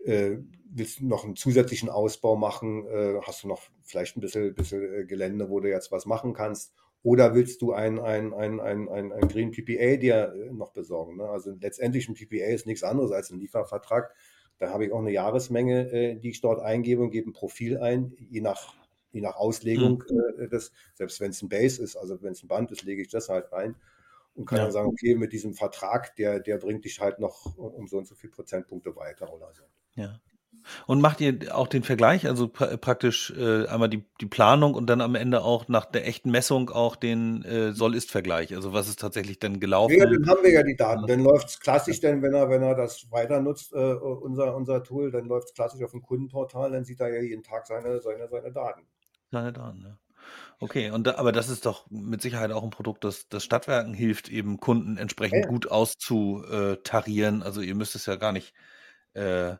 äh, willst du noch einen zusätzlichen Ausbau machen, äh, hast du noch vielleicht ein bisschen, bisschen äh, Gelände, wo du jetzt was machen kannst, oder willst du ein, ein, ein, ein, ein, ein Green PPA dir äh, noch besorgen? Ne? Also letztendlich ein PPA ist nichts anderes als ein Liefervertrag. Da habe ich auch eine Jahresmenge, äh, die ich dort eingebe und gebe ein Profil ein, je nach, je nach Auslegung äh, des, selbst wenn es ein Base ist, also wenn es ein Band ist, lege ich das halt rein und kann Ja. dann sagen, okay, mit diesem Vertrag, der, der bringt dich halt noch um so und so viele Prozentpunkte weiter oder so. Ja. Und macht ihr auch den Vergleich, also pra praktisch äh, einmal die, die Planung und dann am Ende auch nach der echten Messung auch den äh, Soll-Ist-Vergleich? Also was ist tatsächlich dann gelaufen? Ja, dann haben wir ja die Daten. Dann läuft es klassisch, denn wenn er, wenn er das weiter nutzt, äh, unser, unser Tool, dann läuft es klassisch auf dem Kundenportal, dann sieht er ja jeden Tag seine, seine, seine Daten. Seine Daten, ja. Okay, und da, aber das ist doch mit Sicherheit auch ein Produkt, das, das Stadtwerken hilft, eben Kunden entsprechend Ja, ja. gut auszutarieren. Also ihr müsst es ja gar nicht äh,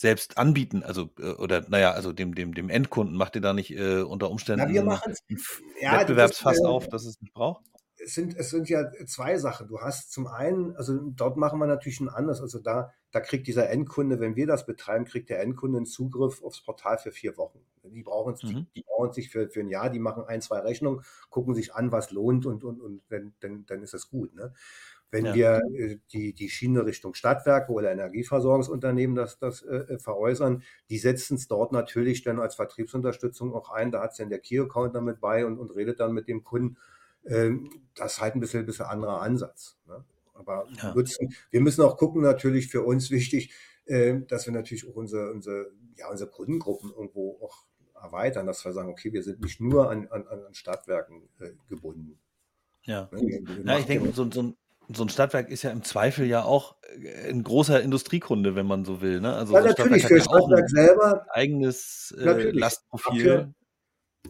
selbst anbieten, also äh, oder naja, also dem, dem, dem Endkunden macht ihr da nicht äh, unter Umständen Na, wir machen Ja, das ist, Wettbewerbsfass äh, auf, dass es nicht braucht? es sind, es sind ja zwei Sachen. Du hast zum einen, also dort machen wir natürlich ein anderes. Also da, da kriegt dieser Endkunde, wenn wir das betreiben, kriegt der Endkunde einen Zugriff aufs Portal für vier Wochen. Die brauchen es, Mhm. die, die brauchen sich für, für ein Jahr, die machen ein, zwei Rechnungen, gucken sich an, was lohnt und, und, und dann, dann, dann ist es gut. Ne? Wenn Ja. wir äh, die, die Schiene Richtung Stadtwerke oder Energieversorgungsunternehmen das, das äh, veräußern, die setzen es dort natürlich dann als Vertriebsunterstützung auch ein. Da hat es dann der Key-Account damit bei und, und redet dann mit dem Kunden. Ähm, das ist halt ein bisschen, bisschen anderer Ansatz. Ne? Aber Ja. nutzen, wir müssen auch gucken, natürlich für uns wichtig, äh, dass wir natürlich auch unsere, unsere, ja, unsere Kundengruppen irgendwo auch erweitern, dass wir sagen, okay, wir sind nicht nur an, an, an Stadtwerken äh, gebunden. Ja. Ne? Ja, ich denke, so, so, ein- so ein Stadtwerk ist ja im Zweifel ja auch äh, ein großer Industriekunde, wenn man so will. Ne? Also ja, so natürlich, für auch Stadtwerk ein selber eigenes äh, Natürlich. Lastprofil.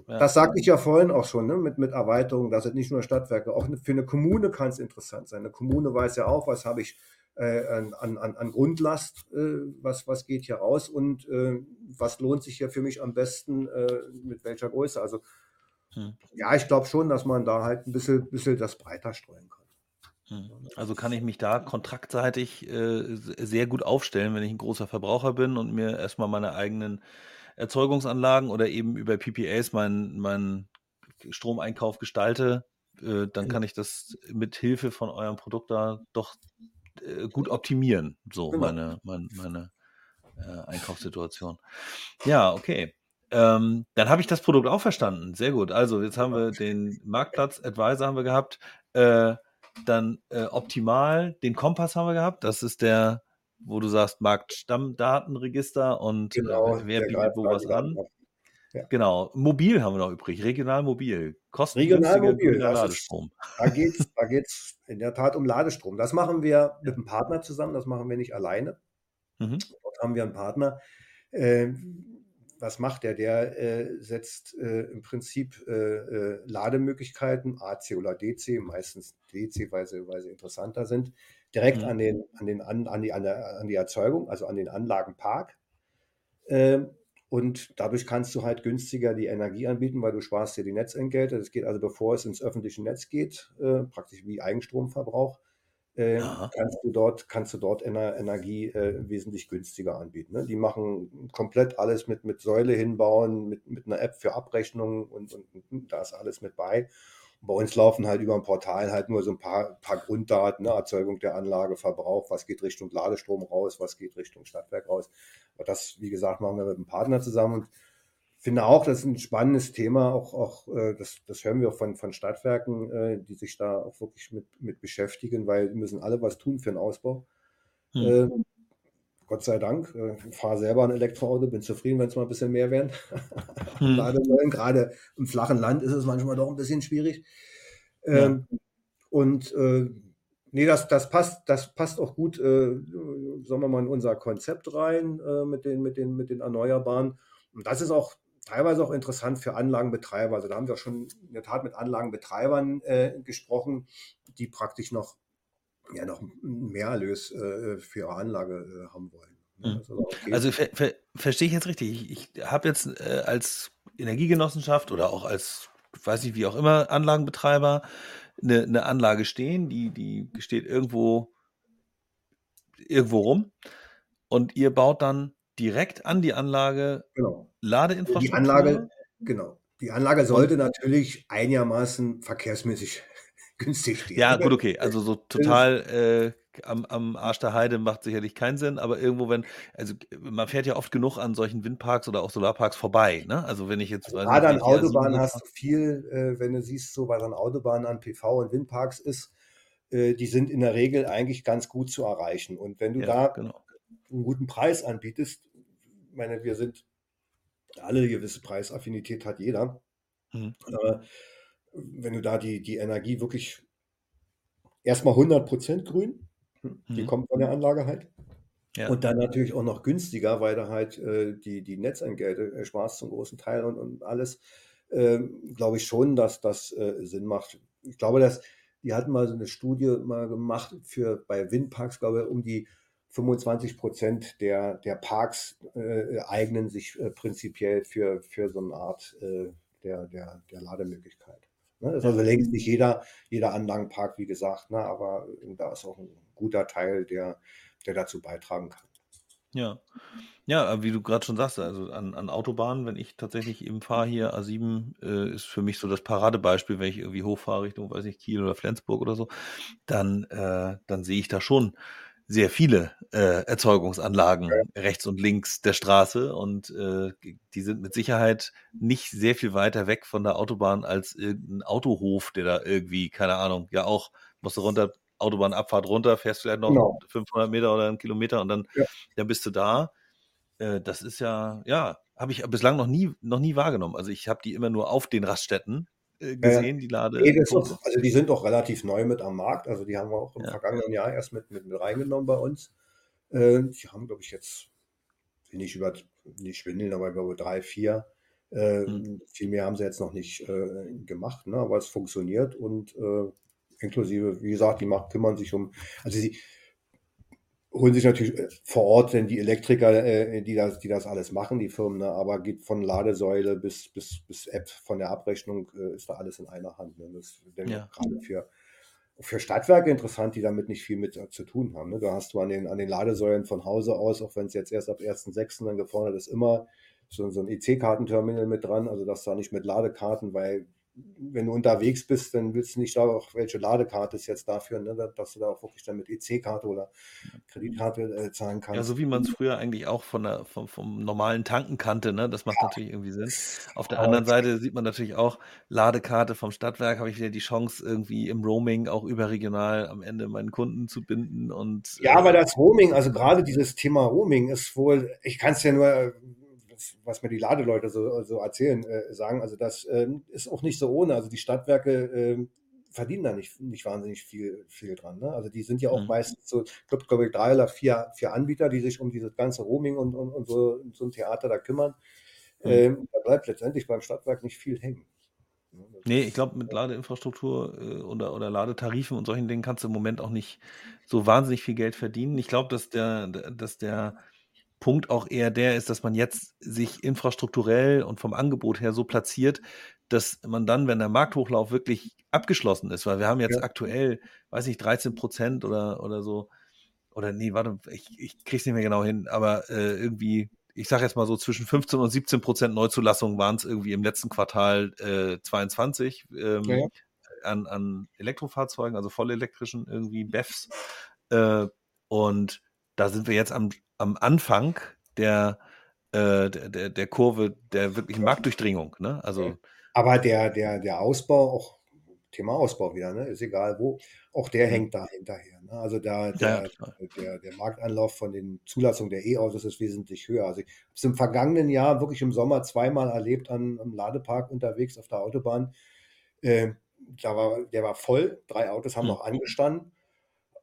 Ja. Das sagte ich ja vorhin auch schon, ne? mit, mit Erweiterung, das sind nicht nur Stadtwerke, auch für eine Kommune kann es interessant sein. Eine Kommune weiß ja auch, was habe ich äh, an, an, an Grundlast, äh, was, was geht hier raus und äh, was lohnt sich hier für mich am besten, äh, mit welcher Größe. Also Hm. ja, ich glaube schon, dass man da halt ein bisschen, bisschen das breiter streuen kann. Hm. Also kann ich mich da kontraktseitig äh, sehr gut aufstellen, wenn ich ein großer Verbraucher bin und mir erstmal meine eigenen Erzeugungsanlagen oder eben über PPAs meinen meinen Stromeinkauf gestalte, äh, dann kann ich das mit Hilfe von eurem Produkt da doch äh, gut optimieren, so Genau. meine, meine, meine äh, Einkaufssituation. Ja, okay. Ähm, dann habe ich das Produkt auch verstanden. Sehr gut. Also jetzt haben wir den Marktplatz Advisor haben wir gehabt. Äh, dann äh, optimal den Kompass haben wir gehabt. Das ist der, wo du sagst Marktstammdatenregister und Genau, äh, wer bietet wo was an. Ja. Genau. Mobil haben wir noch übrig. Regional mobil. Regional mobil. Ladestrom. Ist, da geht es da geht's in der Tat um Ladestrom. Das machen wir mit einem Partner zusammen. Das machen wir nicht alleine. Mhm. Dort haben wir einen Partner. Äh, was macht der? Der äh, setzt äh, im Prinzip äh, äh, Lademöglichkeiten, AC oder DC, meistens DC, weil sie, weil sie interessanter sind, direkt mhm. an, den, an, den, an, an, die, an, der, an die Erzeugung, also an den Anlagenpark. Ähm, und dadurch kannst du halt günstiger die Energie anbieten, weil du sparst dir die Netzentgelte. Das geht also, bevor es ins öffentliche Netz geht, äh, praktisch wie Eigenstromverbrauch, äh, kannst du dort, kannst du dort Ener Energie äh, wesentlich günstiger anbieten. Ne? Die machen komplett alles mit, mit Säule hinbauen, mit, mit einer App für Abrechnungen und, und, und da ist alles mit bei. Bei uns laufen halt über ein Portal halt nur so ein paar, paar Grunddaten, ne? Erzeugung der Anlage, Verbrauch, was geht Richtung Ladestrom raus, was geht Richtung Stadtwerk raus. Aber das, wie gesagt, machen wir mit einem Partner zusammen und finde auch, das ist ein spannendes Thema, auch, auch äh, das, das hören wir auch von, von Stadtwerken, äh, die sich da auch wirklich mit, mit beschäftigen, weil die müssen alle was tun für den Ausbau. Hm. Äh, Gott sei Dank, äh, fahre selber ein Elektroauto, bin zufrieden, wenn es mal ein bisschen mehr werden. Hm. Gerade im flachen Land ist es manchmal doch ein bisschen schwierig. Ähm, ja. Und äh, nee, das, das, passt, das passt auch gut, äh, sagen wir mal, in unser Konzept rein äh, mit, den, mit, den, mit den Erneuerbaren. Und das ist auch teilweise auch interessant für Anlagenbetreiber. Also da haben wir schon in der Tat mit Anlagenbetreibern äh, gesprochen, die praktisch noch ja noch mehr Erlös äh, für ihre Anlage äh, haben wollen. Ne? Mhm. Also, okay. also ver ver verstehe ich jetzt richtig. Ich, ich habe jetzt äh, als Energiegenossenschaft oder auch als, weiß ich wie auch immer, Anlagenbetreiber eine, eine Anlage stehen, die, die steht irgendwo, irgendwo rum und ihr baut dann direkt an die Anlage genau. Ladeinfrastruktur. Die Anlage, genau. Die Anlage sollte und, natürlich einigermaßen verkehrsmäßig günstig stehen. Ja, gut, okay. Also so total äh, am, am Arsch der Heide macht sicherlich keinen Sinn, aber irgendwo, wenn, also man fährt ja oft genug an solchen Windparks oder auch Solarparks vorbei, ne? Also wenn ich jetzt. Gerade an Autobahnen hast du viel, äh, wenn du siehst, so bei so Autobahnen an PV und Windparks ist, äh, die sind in der Regel eigentlich ganz gut zu erreichen. Und wenn du ja, da genau. Einen guten Preis anbietest, ich meine, wir sind alle eine gewisse Preisaffinität hat jeder. Mhm. Äh, wenn du da die, die Energie wirklich erstmal 100% grün, die mhm. kommt von der Anlage halt. Ja. Und dann natürlich auch noch günstiger, weil du halt äh, die, die Netzentgelte ersparst zum großen Teil und, und alles, äh, glaube ich schon, dass das äh, Sinn macht. Ich glaube, dass die hatten mal so eine Studie mal gemacht für bei Windparks, glaube ich, um die 25 Prozent der, der Parks äh, eignen sich äh, prinzipiell für, für so eine Art äh, der, der, der Lademöglichkeit. Ne? Das ist also längst nicht jeder, jeder Anlagenpark, wie gesagt, ne? aber da ist auch ein guter Teil, der, der dazu beitragen kann. Ja. Ja, wie du gerade schon sagst, also an, an Autobahnen, wenn ich tatsächlich eben fahre hier, A7 äh, ist für mich so das Paradebeispiel, wenn ich irgendwie hochfahre Richtung, weiß nicht, Kiel oder Flensburg oder so, dann, äh, dann sehe ich da schon sehr viele äh, Erzeugungsanlagen ja. rechts und links der Straße und äh, die sind mit Sicherheit nicht sehr viel weiter weg von der Autobahn als irgendein Autohof, der da irgendwie, keine Ahnung, ja auch, musst du runter, Autobahnabfahrt runter, fährst vielleicht noch genau. 500 Meter oder einen Kilometer und dann, ja. dann bist du da. Äh, das ist ja, ja, habe ich bislang noch nie, noch nie wahrgenommen. Also ich habe die immer nur auf den Raststätten äh, gesehen, die Lade. Auch, also die sind auch relativ neu mit am Markt. Also die haben wir auch im ja. vergangenen Jahr erst mit, mit, mit reingenommen bei uns. Äh, die haben, glaube ich, jetzt nicht über nicht schwindeln, aber ich glaube drei, vier. Äh, hm. Viel mehr haben sie jetzt noch nicht äh, gemacht, ne? aber es funktioniert und äh, inklusive, wie gesagt, die macht, kümmern sich um, also sie, holen sich natürlich äh, vor Ort denn die Elektriker, äh, die, das, die das alles machen, die Firmen, ne? aber geht von Ladesäule bis, bis, bis App von der Abrechnung, äh, ist da alles in einer Hand. Ne? Das ist ja. gerade für, für Stadtwerke interessant, die damit nicht viel mit äh, zu tun haben. Ne? Da hast du an den, an den Ladesäulen von Hause aus, auch wenn es jetzt erst ab 1.6. dann gefordert ist, immer so, so ein EC-Kartenterminal mit dran, also dass da nicht mit Ladekarten, weil wenn du unterwegs bist, dann willst du nicht da auch, welche Ladekarte ist jetzt dafür, ne, dass du da auch wirklich dann mit EC-Karte oder Kreditkarte äh, zahlen kannst. Ja, so wie man es früher eigentlich auch von der, vom, vom normalen Tanken kannte, ne? das macht ja. natürlich irgendwie Sinn. Auf der anderen Seite sieht man natürlich auch, Ladekarte vom Stadtwerk, habe ich wieder die Chance, irgendwie im Roaming auch überregional am Ende meinen Kunden zu binden. und Ja, äh, aber das Roaming, also gerade dieses Thema Roaming ist wohl, ich kann es ja nur was mir die Ladeleute so, so erzählen, äh, sagen, also das äh, ist auch nicht so ohne. Also die Stadtwerke äh, verdienen da nicht, nicht wahnsinnig viel, viel dran. Ne? Also die sind ja auch mhm. meistens so, ich glaube, glaub ich, drei oder vier, vier Anbieter, die sich um dieses ganze Roaming und, und, und so, so ein Theater da kümmern. Mhm. Ähm, da bleibt letztendlich beim Stadtwerk nicht viel hängen. Nee, ich glaube, mit Ladeinfrastruktur äh, oder, oder Ladetarifen und solchen Dingen kannst du im Moment auch nicht so wahnsinnig viel Geld verdienen. Ich glaube, dass der, dass der Punkt auch eher der ist, dass man jetzt sich infrastrukturell und vom Angebot her so platziert, dass man dann, wenn der Markthochlauf wirklich abgeschlossen ist, weil wir haben jetzt ja. aktuell, weiß ich, 13 Prozent oder, oder so, oder nee, warte, ich, ich krieg's nicht mehr genau hin, aber äh, irgendwie ich sage jetzt mal so zwischen 15 und 17 Prozent Neuzulassungen waren es irgendwie im letzten Quartal äh, 22 ähm, ja. an, an Elektrofahrzeugen, also vollelektrischen irgendwie BEFs. Äh, und da sind wir jetzt am, am Anfang der, äh, der, der Kurve der wirklichen Marktdurchdringung. Ne? Also, Aber der, der, der Ausbau, auch Thema Ausbau wieder, ne? ist egal wo, auch der mhm. hängt da hinterher. Ne? Also da, der, ja, der, der, Marktanlauf von den Zulassungen der E-Autos ist wesentlich höher. Also ich habe es im vergangenen Jahr wirklich im Sommer zweimal erlebt an, am Ladepark unterwegs auf der Autobahn. Äh, da war, der war voll, drei Autos haben mhm. noch angestanden.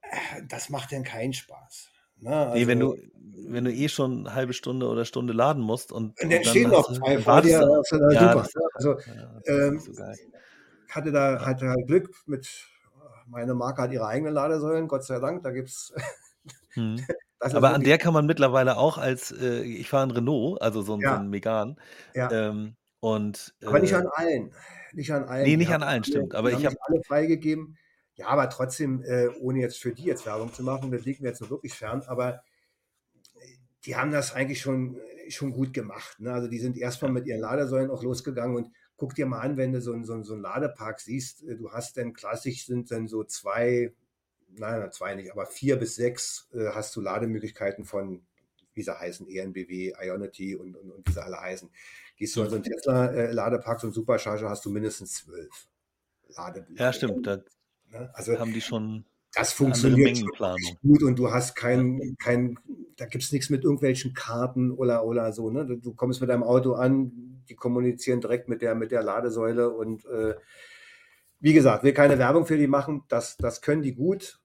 Äh, das macht dann keinen Spaß. Ne? Also, nee, wenn du, wenn du eh schon eine halbe Stunde oder Stunde laden musst und, und dann, stehen noch zwei vor dir, ist ja, super. Das, also, ja, ähm, so hatte da hatte halt Glück mit, meine Marke hat ihre eigenen Ladesäulen, Gott sei Dank, da gibt es. Hm. Aber an der kann man mittlerweile auch als, äh, ich fahre ein Renault, also so ein, ja. so ein Megan. Ja. Ähm, und, äh, aber nicht an allen. Nicht an allen. Nee, nicht an allen, stimmt. Aber ich habe alle freigegeben. Ja, aber trotzdem, äh, ohne jetzt für die jetzt Werbung zu machen, das liegt mir jetzt nur wirklich fern, aber die haben das eigentlich schon, schon gut gemacht. Ne? Also die sind erstmal mit ihren Ladesäulen auch losgegangen und guck dir mal an, wenn du so, so, so einen Ladepark siehst, äh, du hast dann klassisch sind dann so zwei, nein, zwei nicht, aber vier bis sechs äh, hast du Lademöglichkeiten von, wie sie heißen, ENBW, Ionity und, und, und wie sie alle heißen. Gehst du an so einen Tesla-Ladepark, so einen Supercharger, hast du mindestens zwölf Lademöglichkeiten. Ja, stimmt. Da? Also, haben die schon das funktioniert gut und du hast kein, kein da gibt es nichts mit irgendwelchen Karten oder, oder so. Ne? Du kommst mit deinem Auto an, die kommunizieren direkt mit der, mit der Ladesäule und äh, wie gesagt, will keine Werbung für die machen, das, das können die gut.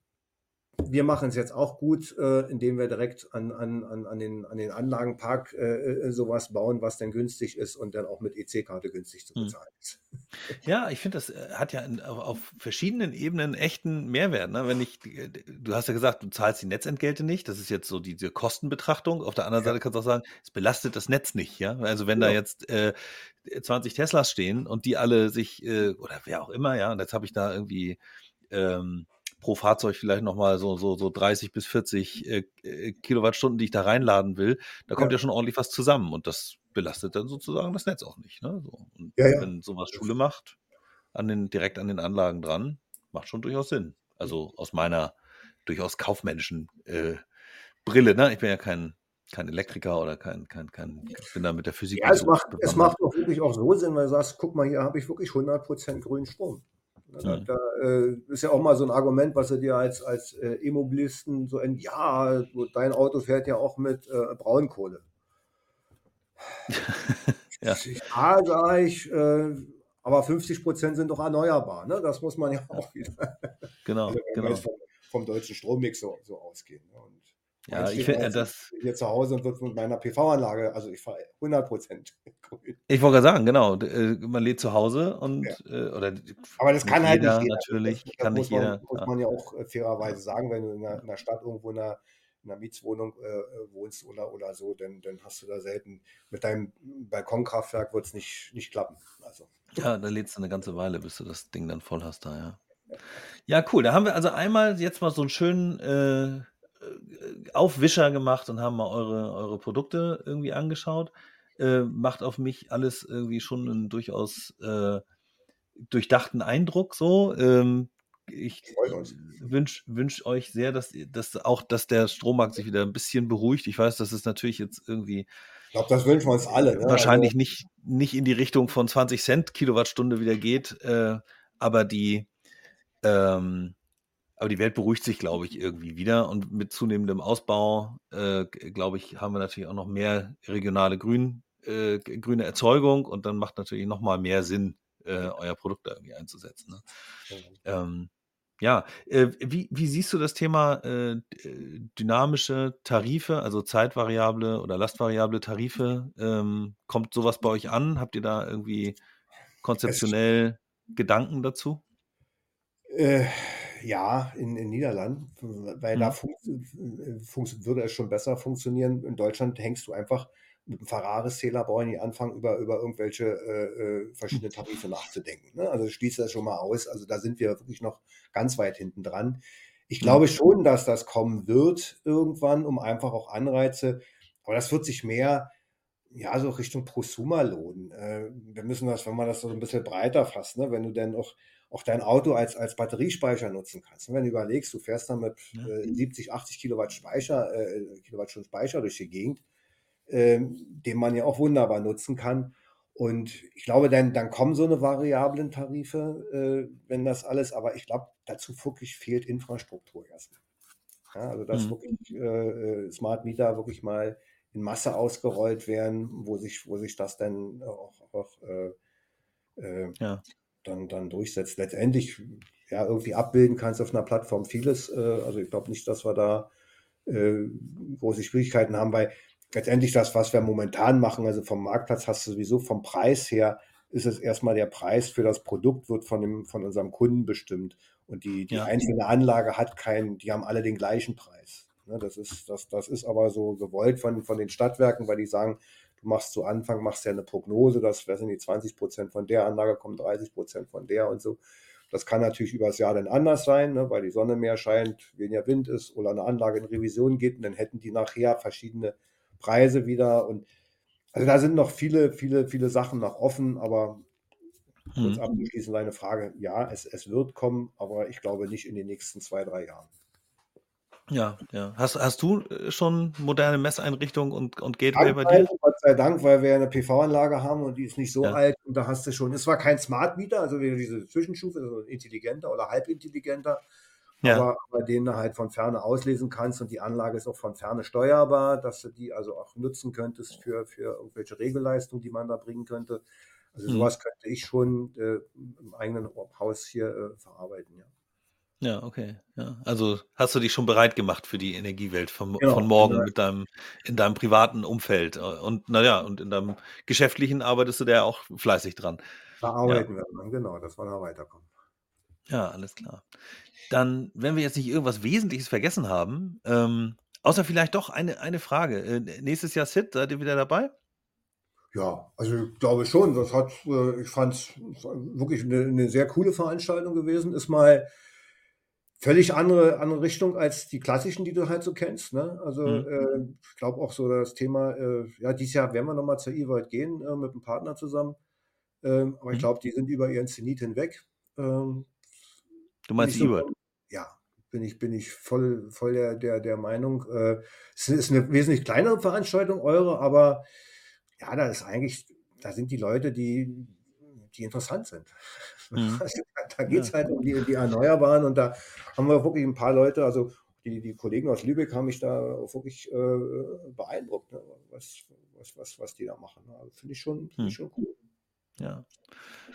Wir machen es jetzt auch gut, äh, indem wir direkt an, an, an, den, an den Anlagenpark äh, äh, sowas bauen, was dann günstig ist und dann auch mit EC-Karte günstig zu hm. bezahlen ist. Ja, ich finde, das äh, hat ja auf, verschiedenen Ebenen echten Mehrwert. Ne? Wenn ich, äh, du hast ja gesagt, du zahlst die Netzentgelte nicht. Das ist jetzt so diese Kostenbetrachtung. Auf der anderen ja. Seite kannst du auch sagen, es belastet das Netz nicht. Ja, also wenn ja. da jetzt äh, 20 Teslas stehen und die alle sich äh, oder wer auch immer, ja, und jetzt habe ich da irgendwie ähm, pro Fahrzeug vielleicht nochmal so, so, so 30 bis 40 äh, äh, Kilowattstunden, die ich da reinladen will, da kommt ja. ja. schon ordentlich was zusammen und das belastet dann sozusagen das Netz auch nicht. Ne? So. Und ja, ja. wenn sowas Schule macht, an den, direkt an den Anlagen dran, macht schon durchaus Sinn. Also aus meiner durchaus kaufmännischen äh, Brille, ne? Ich bin ja kein, kein Elektriker oder kein, kein, kein, ich bin da mit der Physik. Ja, es macht, es macht auch wirklich auch so Sinn, weil du sagst, guck mal, hier habe ich wirklich 100% grünen Strom. Da, mhm. da äh, ist ja auch mal so ein Argument, was du dir als, als äh, E-Mobilisten so in, ja, dein Auto fährt ja auch mit äh, Braunkohle. ja, ja sage ich, äh, aber 50 Prozent sind doch erneuerbar. Ne? Das muss man ja auch wieder. Genau, also, genau. Vom, vom, deutschen Strommix so, so ausgehen. Ne? Und ja, ich finde das. Hier zu Hause und wird mit meiner PV-Anlage, also ich fahre 100 Prozent grün. Ich wollte gerade sagen, genau. Äh, man lädt zu Hause und. Ja. Äh, oder Aber das kann halt nicht jeder. Natürlich, das, kann nicht man, jeder. Muss man ja auch äh, fairerweise sagen, wenn du in einer, in einer Stadt irgendwo in einer, in einer Mietswohnung äh, wohnst oder, oder so, dann, dann hast du da selten. Mit deinem Balkonkraftwerk wird es nicht, nicht klappen. Also. Ja, da lädst du eine ganze Weile, bis du das Ding dann voll hast da, ja. Ja, cool. Da haben wir also einmal jetzt mal so einen schönen. Äh, Aufwischer gemacht und haben mal eure, eure Produkte irgendwie angeschaut. Äh, macht auf mich alles irgendwie schon einen durchaus äh, durchdachten Eindruck so. Ähm, ich wünsche wünsch euch sehr, dass, dass auch, dass der Strommarkt sich wieder ein bisschen beruhigt. Ich weiß, das ist natürlich jetzt irgendwie. Ich glaube, das wünschen wir uns alle. Ne? Wahrscheinlich also, nicht, nicht in die Richtung von 20 Cent Kilowattstunde wieder geht, äh, aber die, ähm, aber die Welt beruhigt sich, glaube ich, irgendwie wieder. Und mit zunehmendem Ausbau, äh, glaube ich, haben wir natürlich auch noch mehr regionale Grün, äh, grüne Erzeugung und dann macht natürlich noch mal mehr Sinn, äh, euer Produkt da irgendwie einzusetzen. Ne? Ähm, ja, äh, wie, wie siehst du das Thema äh, dynamische Tarife, also zeitvariable oder lastvariable Tarife? Ähm, kommt sowas bei euch an? Habt ihr da irgendwie konzeptionell Gedanken dazu? Äh, ja, in, in Niederlanden, weil da Mhm. fun fun würde es schon besser funktionieren. In Deutschland hängst du einfach mit dem Ferraris-Zähler, brauche ich nicht anfangen, über, über irgendwelche äh, äh, verschiedene Tarife nachzudenken. Ne? Also schließt das schon mal aus. Also da sind wir wirklich noch ganz weit hinten dran. Ich Mhm. glaube schon, dass das kommen wird irgendwann, um einfach auch Anreize, aber das wird sich mehr ja, so Richtung Prosumer lohnen. Äh, wir müssen das, wenn man das so ein bisschen breiter fasst, ne? wenn du dann auch, auch dein Auto als, als Batteriespeicher nutzen kannst. Und wenn du überlegst, du fährst dann mit äh, 70, 80 Kilowatt Speicher, äh, Kilowattstunden Speicher durch die Gegend, ähm, den man ja auch wunderbar nutzen kann. Und ich glaube, dann, dann kommen so eine variablen Tarife, äh, wenn das alles, aber ich glaube, dazu wirklich fehlt Infrastruktur erstmal. Ja, also dass Mhm. wirklich äh, äh, Smart Meter wirklich mal in Masse ausgerollt werden, wo sich, wo sich das dann auch, auch äh, äh, Ja. Dann, dann durchsetzt. Letztendlich ja irgendwie abbilden kannst auf einer Plattform vieles. Äh, also ich glaube nicht, dass wir da äh, große Schwierigkeiten haben, weil letztendlich das, was wir momentan machen, also vom Marktplatz hast du sowieso vom Preis her, ist es erstmal der Preis für das Produkt wird von, dem, von unserem Kunden bestimmt. Und die, die Ja. einzelne Anlage hat keinen, die haben alle den gleichen Preis. Ne, das, ist, das, das ist aber so gewollt von, von den Stadtwerken, weil die sagen, du machst zu Anfang, machst ja eine Prognose, dass, wer sind die 20 Prozent von der Anlage kommen, 30 Prozent von der und so. Das kann natürlich über das Jahr dann anders sein, ne, weil die Sonne mehr scheint, weniger Wind ist oder eine Anlage in Revision geht und dann hätten die nachher verschiedene Preise wieder und also da sind noch viele, viele, viele Sachen noch offen, aber kurz Mhm. abzuschließen, deine Frage, ja, es, es wird kommen, aber ich glaube nicht in den nächsten zwei, drei Jahren. Ja, ja. Hast, hast du äh, schon moderne Messeinrichtungen und, und Gateway bei dir? Gott sei Dank, weil wir eine PV-Anlage haben und die ist nicht so Ja. alt und da hast du schon, es war kein Smart Meter, also wieder diese Zwischenstufe, also intelligenter oder halbintelligenter, Ja. aber bei denen du halt von Ferne auslesen kannst und die Anlage ist auch von Ferne steuerbar, dass du die also auch nutzen könntest für, für irgendwelche Regelleistungen, die man da bringen könnte. Also Mhm. sowas könnte ich schon äh, im eigenen Haus hier äh, verarbeiten, ja. Ja, okay. Ja. Also hast du dich schon bereit gemacht für die Energiewelt von, Genau, von morgen genau. mit deinem, in deinem privaten Umfeld. Und naja, und in deinem geschäftlichen arbeitest du da ja auch fleißig dran. Da arbeiten wir dran, genau, dass wir da weiterkommen. Ja, alles klar. Dann, wenn wir jetzt nicht irgendwas Wesentliches vergessen haben, ähm, außer vielleicht doch eine, eine Frage. Äh, nächstes Jahr SIT, seid ihr wieder dabei? Ja, also ich glaube schon, das hat, äh, ich fand es wirklich eine, eine sehr coole Veranstaltung gewesen. Ist mal völlig andere, andere Richtung als die klassischen, die du halt so kennst. Ne? Also Mhm. äh, ich glaube auch so das Thema, äh, ja, dieses Jahr werden wir nochmal zur E-World gehen äh, mit einem Partner zusammen. Ähm, aber ich Mhm. glaube, die sind über ihren Zenit hinweg. Ähm, Du meinst ich so, E-World? ja, bin ich, bin ich voll, voll der, der, der Meinung. Äh, es ist eine wesentlich kleinere Veranstaltung, eure, aber ja, da ist eigentlich, da sind die Leute, die, die interessant sind. Mhm. Also, da geht es halt um die, die Erneuerbaren und da haben wir wirklich ein paar Leute, also die, die Kollegen aus Lübeck haben mich da wirklich äh, beeindruckt, ne, was, was, was, was die da machen. Also, Finde ich, schon, find Hm. ich schon cool. Ja.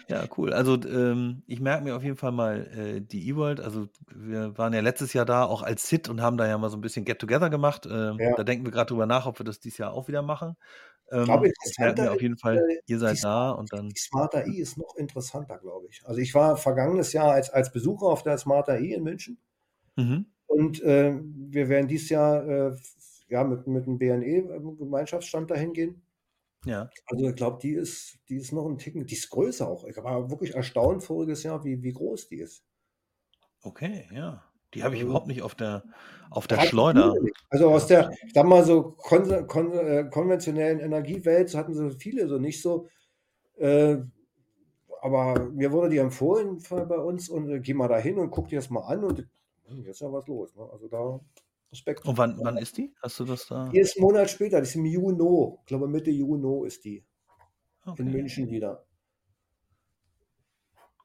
Ja, cool. Also ähm, ich merke mir auf jeden Fall mal äh, die E-World. Also wir waren ja letztes Jahr da auch als SIT und haben da ja mal so ein bisschen Get-Together gemacht. Ähm, Ja. Da denken wir gerade drüber nach, ob wir das dieses Jahr auch wieder machen. Ich glaube, Ähm, mir interessanter auf jeden Fall, äh, ihr die, seid da Smart, und dann. die Smart AI ist noch interessanter, glaube ich. Also ich war vergangenes Jahr als, als Besucher auf der Smart AI in München Mhm. und äh, wir werden dieses Jahr äh, ja, mit, mit einem BNE-Gemeinschaftsstand dahin gehen. Ja. Also ich glaube, die ist, die ist noch ein Ticken, die ist größer auch. Ich war wirklich erstaunt voriges Jahr, wie, wie groß die ist. Okay, ja. Die habe ich Also überhaupt nicht auf der, auf der Schleuder. Also aus der, ich sag mal so kon kon äh, konventionellen Energiewelt hatten sie viele so nicht so. Äh, aber mir wurde die empfohlen bei uns und äh, geh mal da hin und guck dir das mal an und hm, jetzt ist ja was los. Ne? Also da Respekt. Und wann, wann ist die? Hast du das da? Die ist einen Monat später, die ist im Juni. Ich glaube Mitte Juni ist die in Okay. München wieder.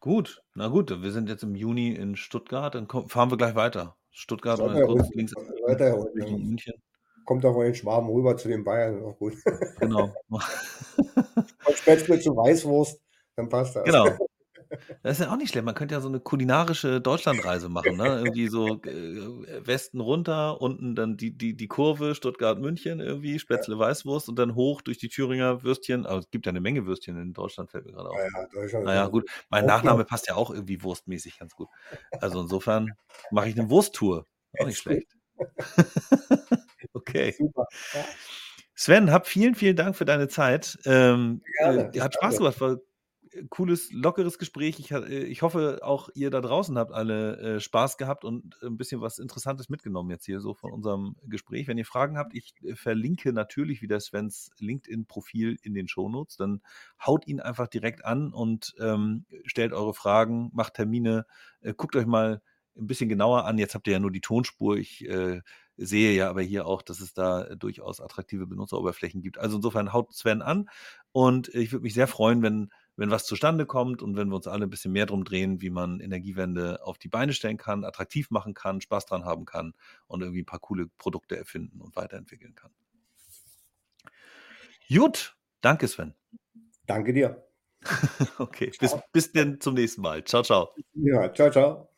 Gut, na gut, wir sind jetzt im Juni in Stuttgart, dann kommen, fahren wir gleich weiter. Stuttgart und dann kurz links weiter unten. München. kommt doch von den Schwaben rüber zu den Bayern. Auch gut. Genau. Von Spätzle zu Weißwurst, dann passt das. Genau. Das ist ja auch nicht schlecht. Man könnte ja so eine kulinarische Deutschlandreise machen, ne? Irgendwie so äh, Westen runter, unten dann die, die, die Kurve, Stuttgart-München irgendwie, Spätzle Weißwurst und dann hoch durch die Thüringer Würstchen. Aber es gibt ja eine Menge Würstchen in Deutschland, fällt mir gerade auf. Ja, ja, Deutschland Naja, gut. Mein Nachname passt ja auch irgendwie wurstmäßig ganz gut. Also insofern mache ich eine Wursttour. Auch nicht schlecht. okay. Super. Ja. Sven, hab vielen, vielen Dank für deine Zeit. Ähm, Gerne, äh, hat Spaß gemacht, war cooles, lockeres Gespräch. Ich, äh, ich hoffe, auch ihr da draußen habt alle äh, Spaß gehabt und ein bisschen was Interessantes mitgenommen jetzt hier so von unserem Gespräch. Wenn ihr Fragen habt, ich äh, verlinke natürlich wieder Svens LinkedIn-Profil in den Shownotes. Dann haut ihn einfach direkt an und ähm, stellt eure Fragen, macht Termine, äh, guckt euch mal ein bisschen genauer an. Jetzt habt ihr ja nur die Tonspur. Ich äh, sehe ja aber hier auch, dass es da durchaus attraktive Benutzeroberflächen gibt. Also insofern haut Sven an und ich würde mich sehr freuen, wenn, wenn was zustande kommt und wenn wir uns alle ein bisschen mehr drum drehen, wie man Energiewende auf die Beine stellen kann, attraktiv machen kann, Spaß dran haben kann und irgendwie ein paar coole Produkte erfinden und weiterentwickeln kann. Gut, danke Sven. Danke dir. Okay, bis, bis denn zum nächsten Mal. Ciao, ciao. Ja, ciao, ciao.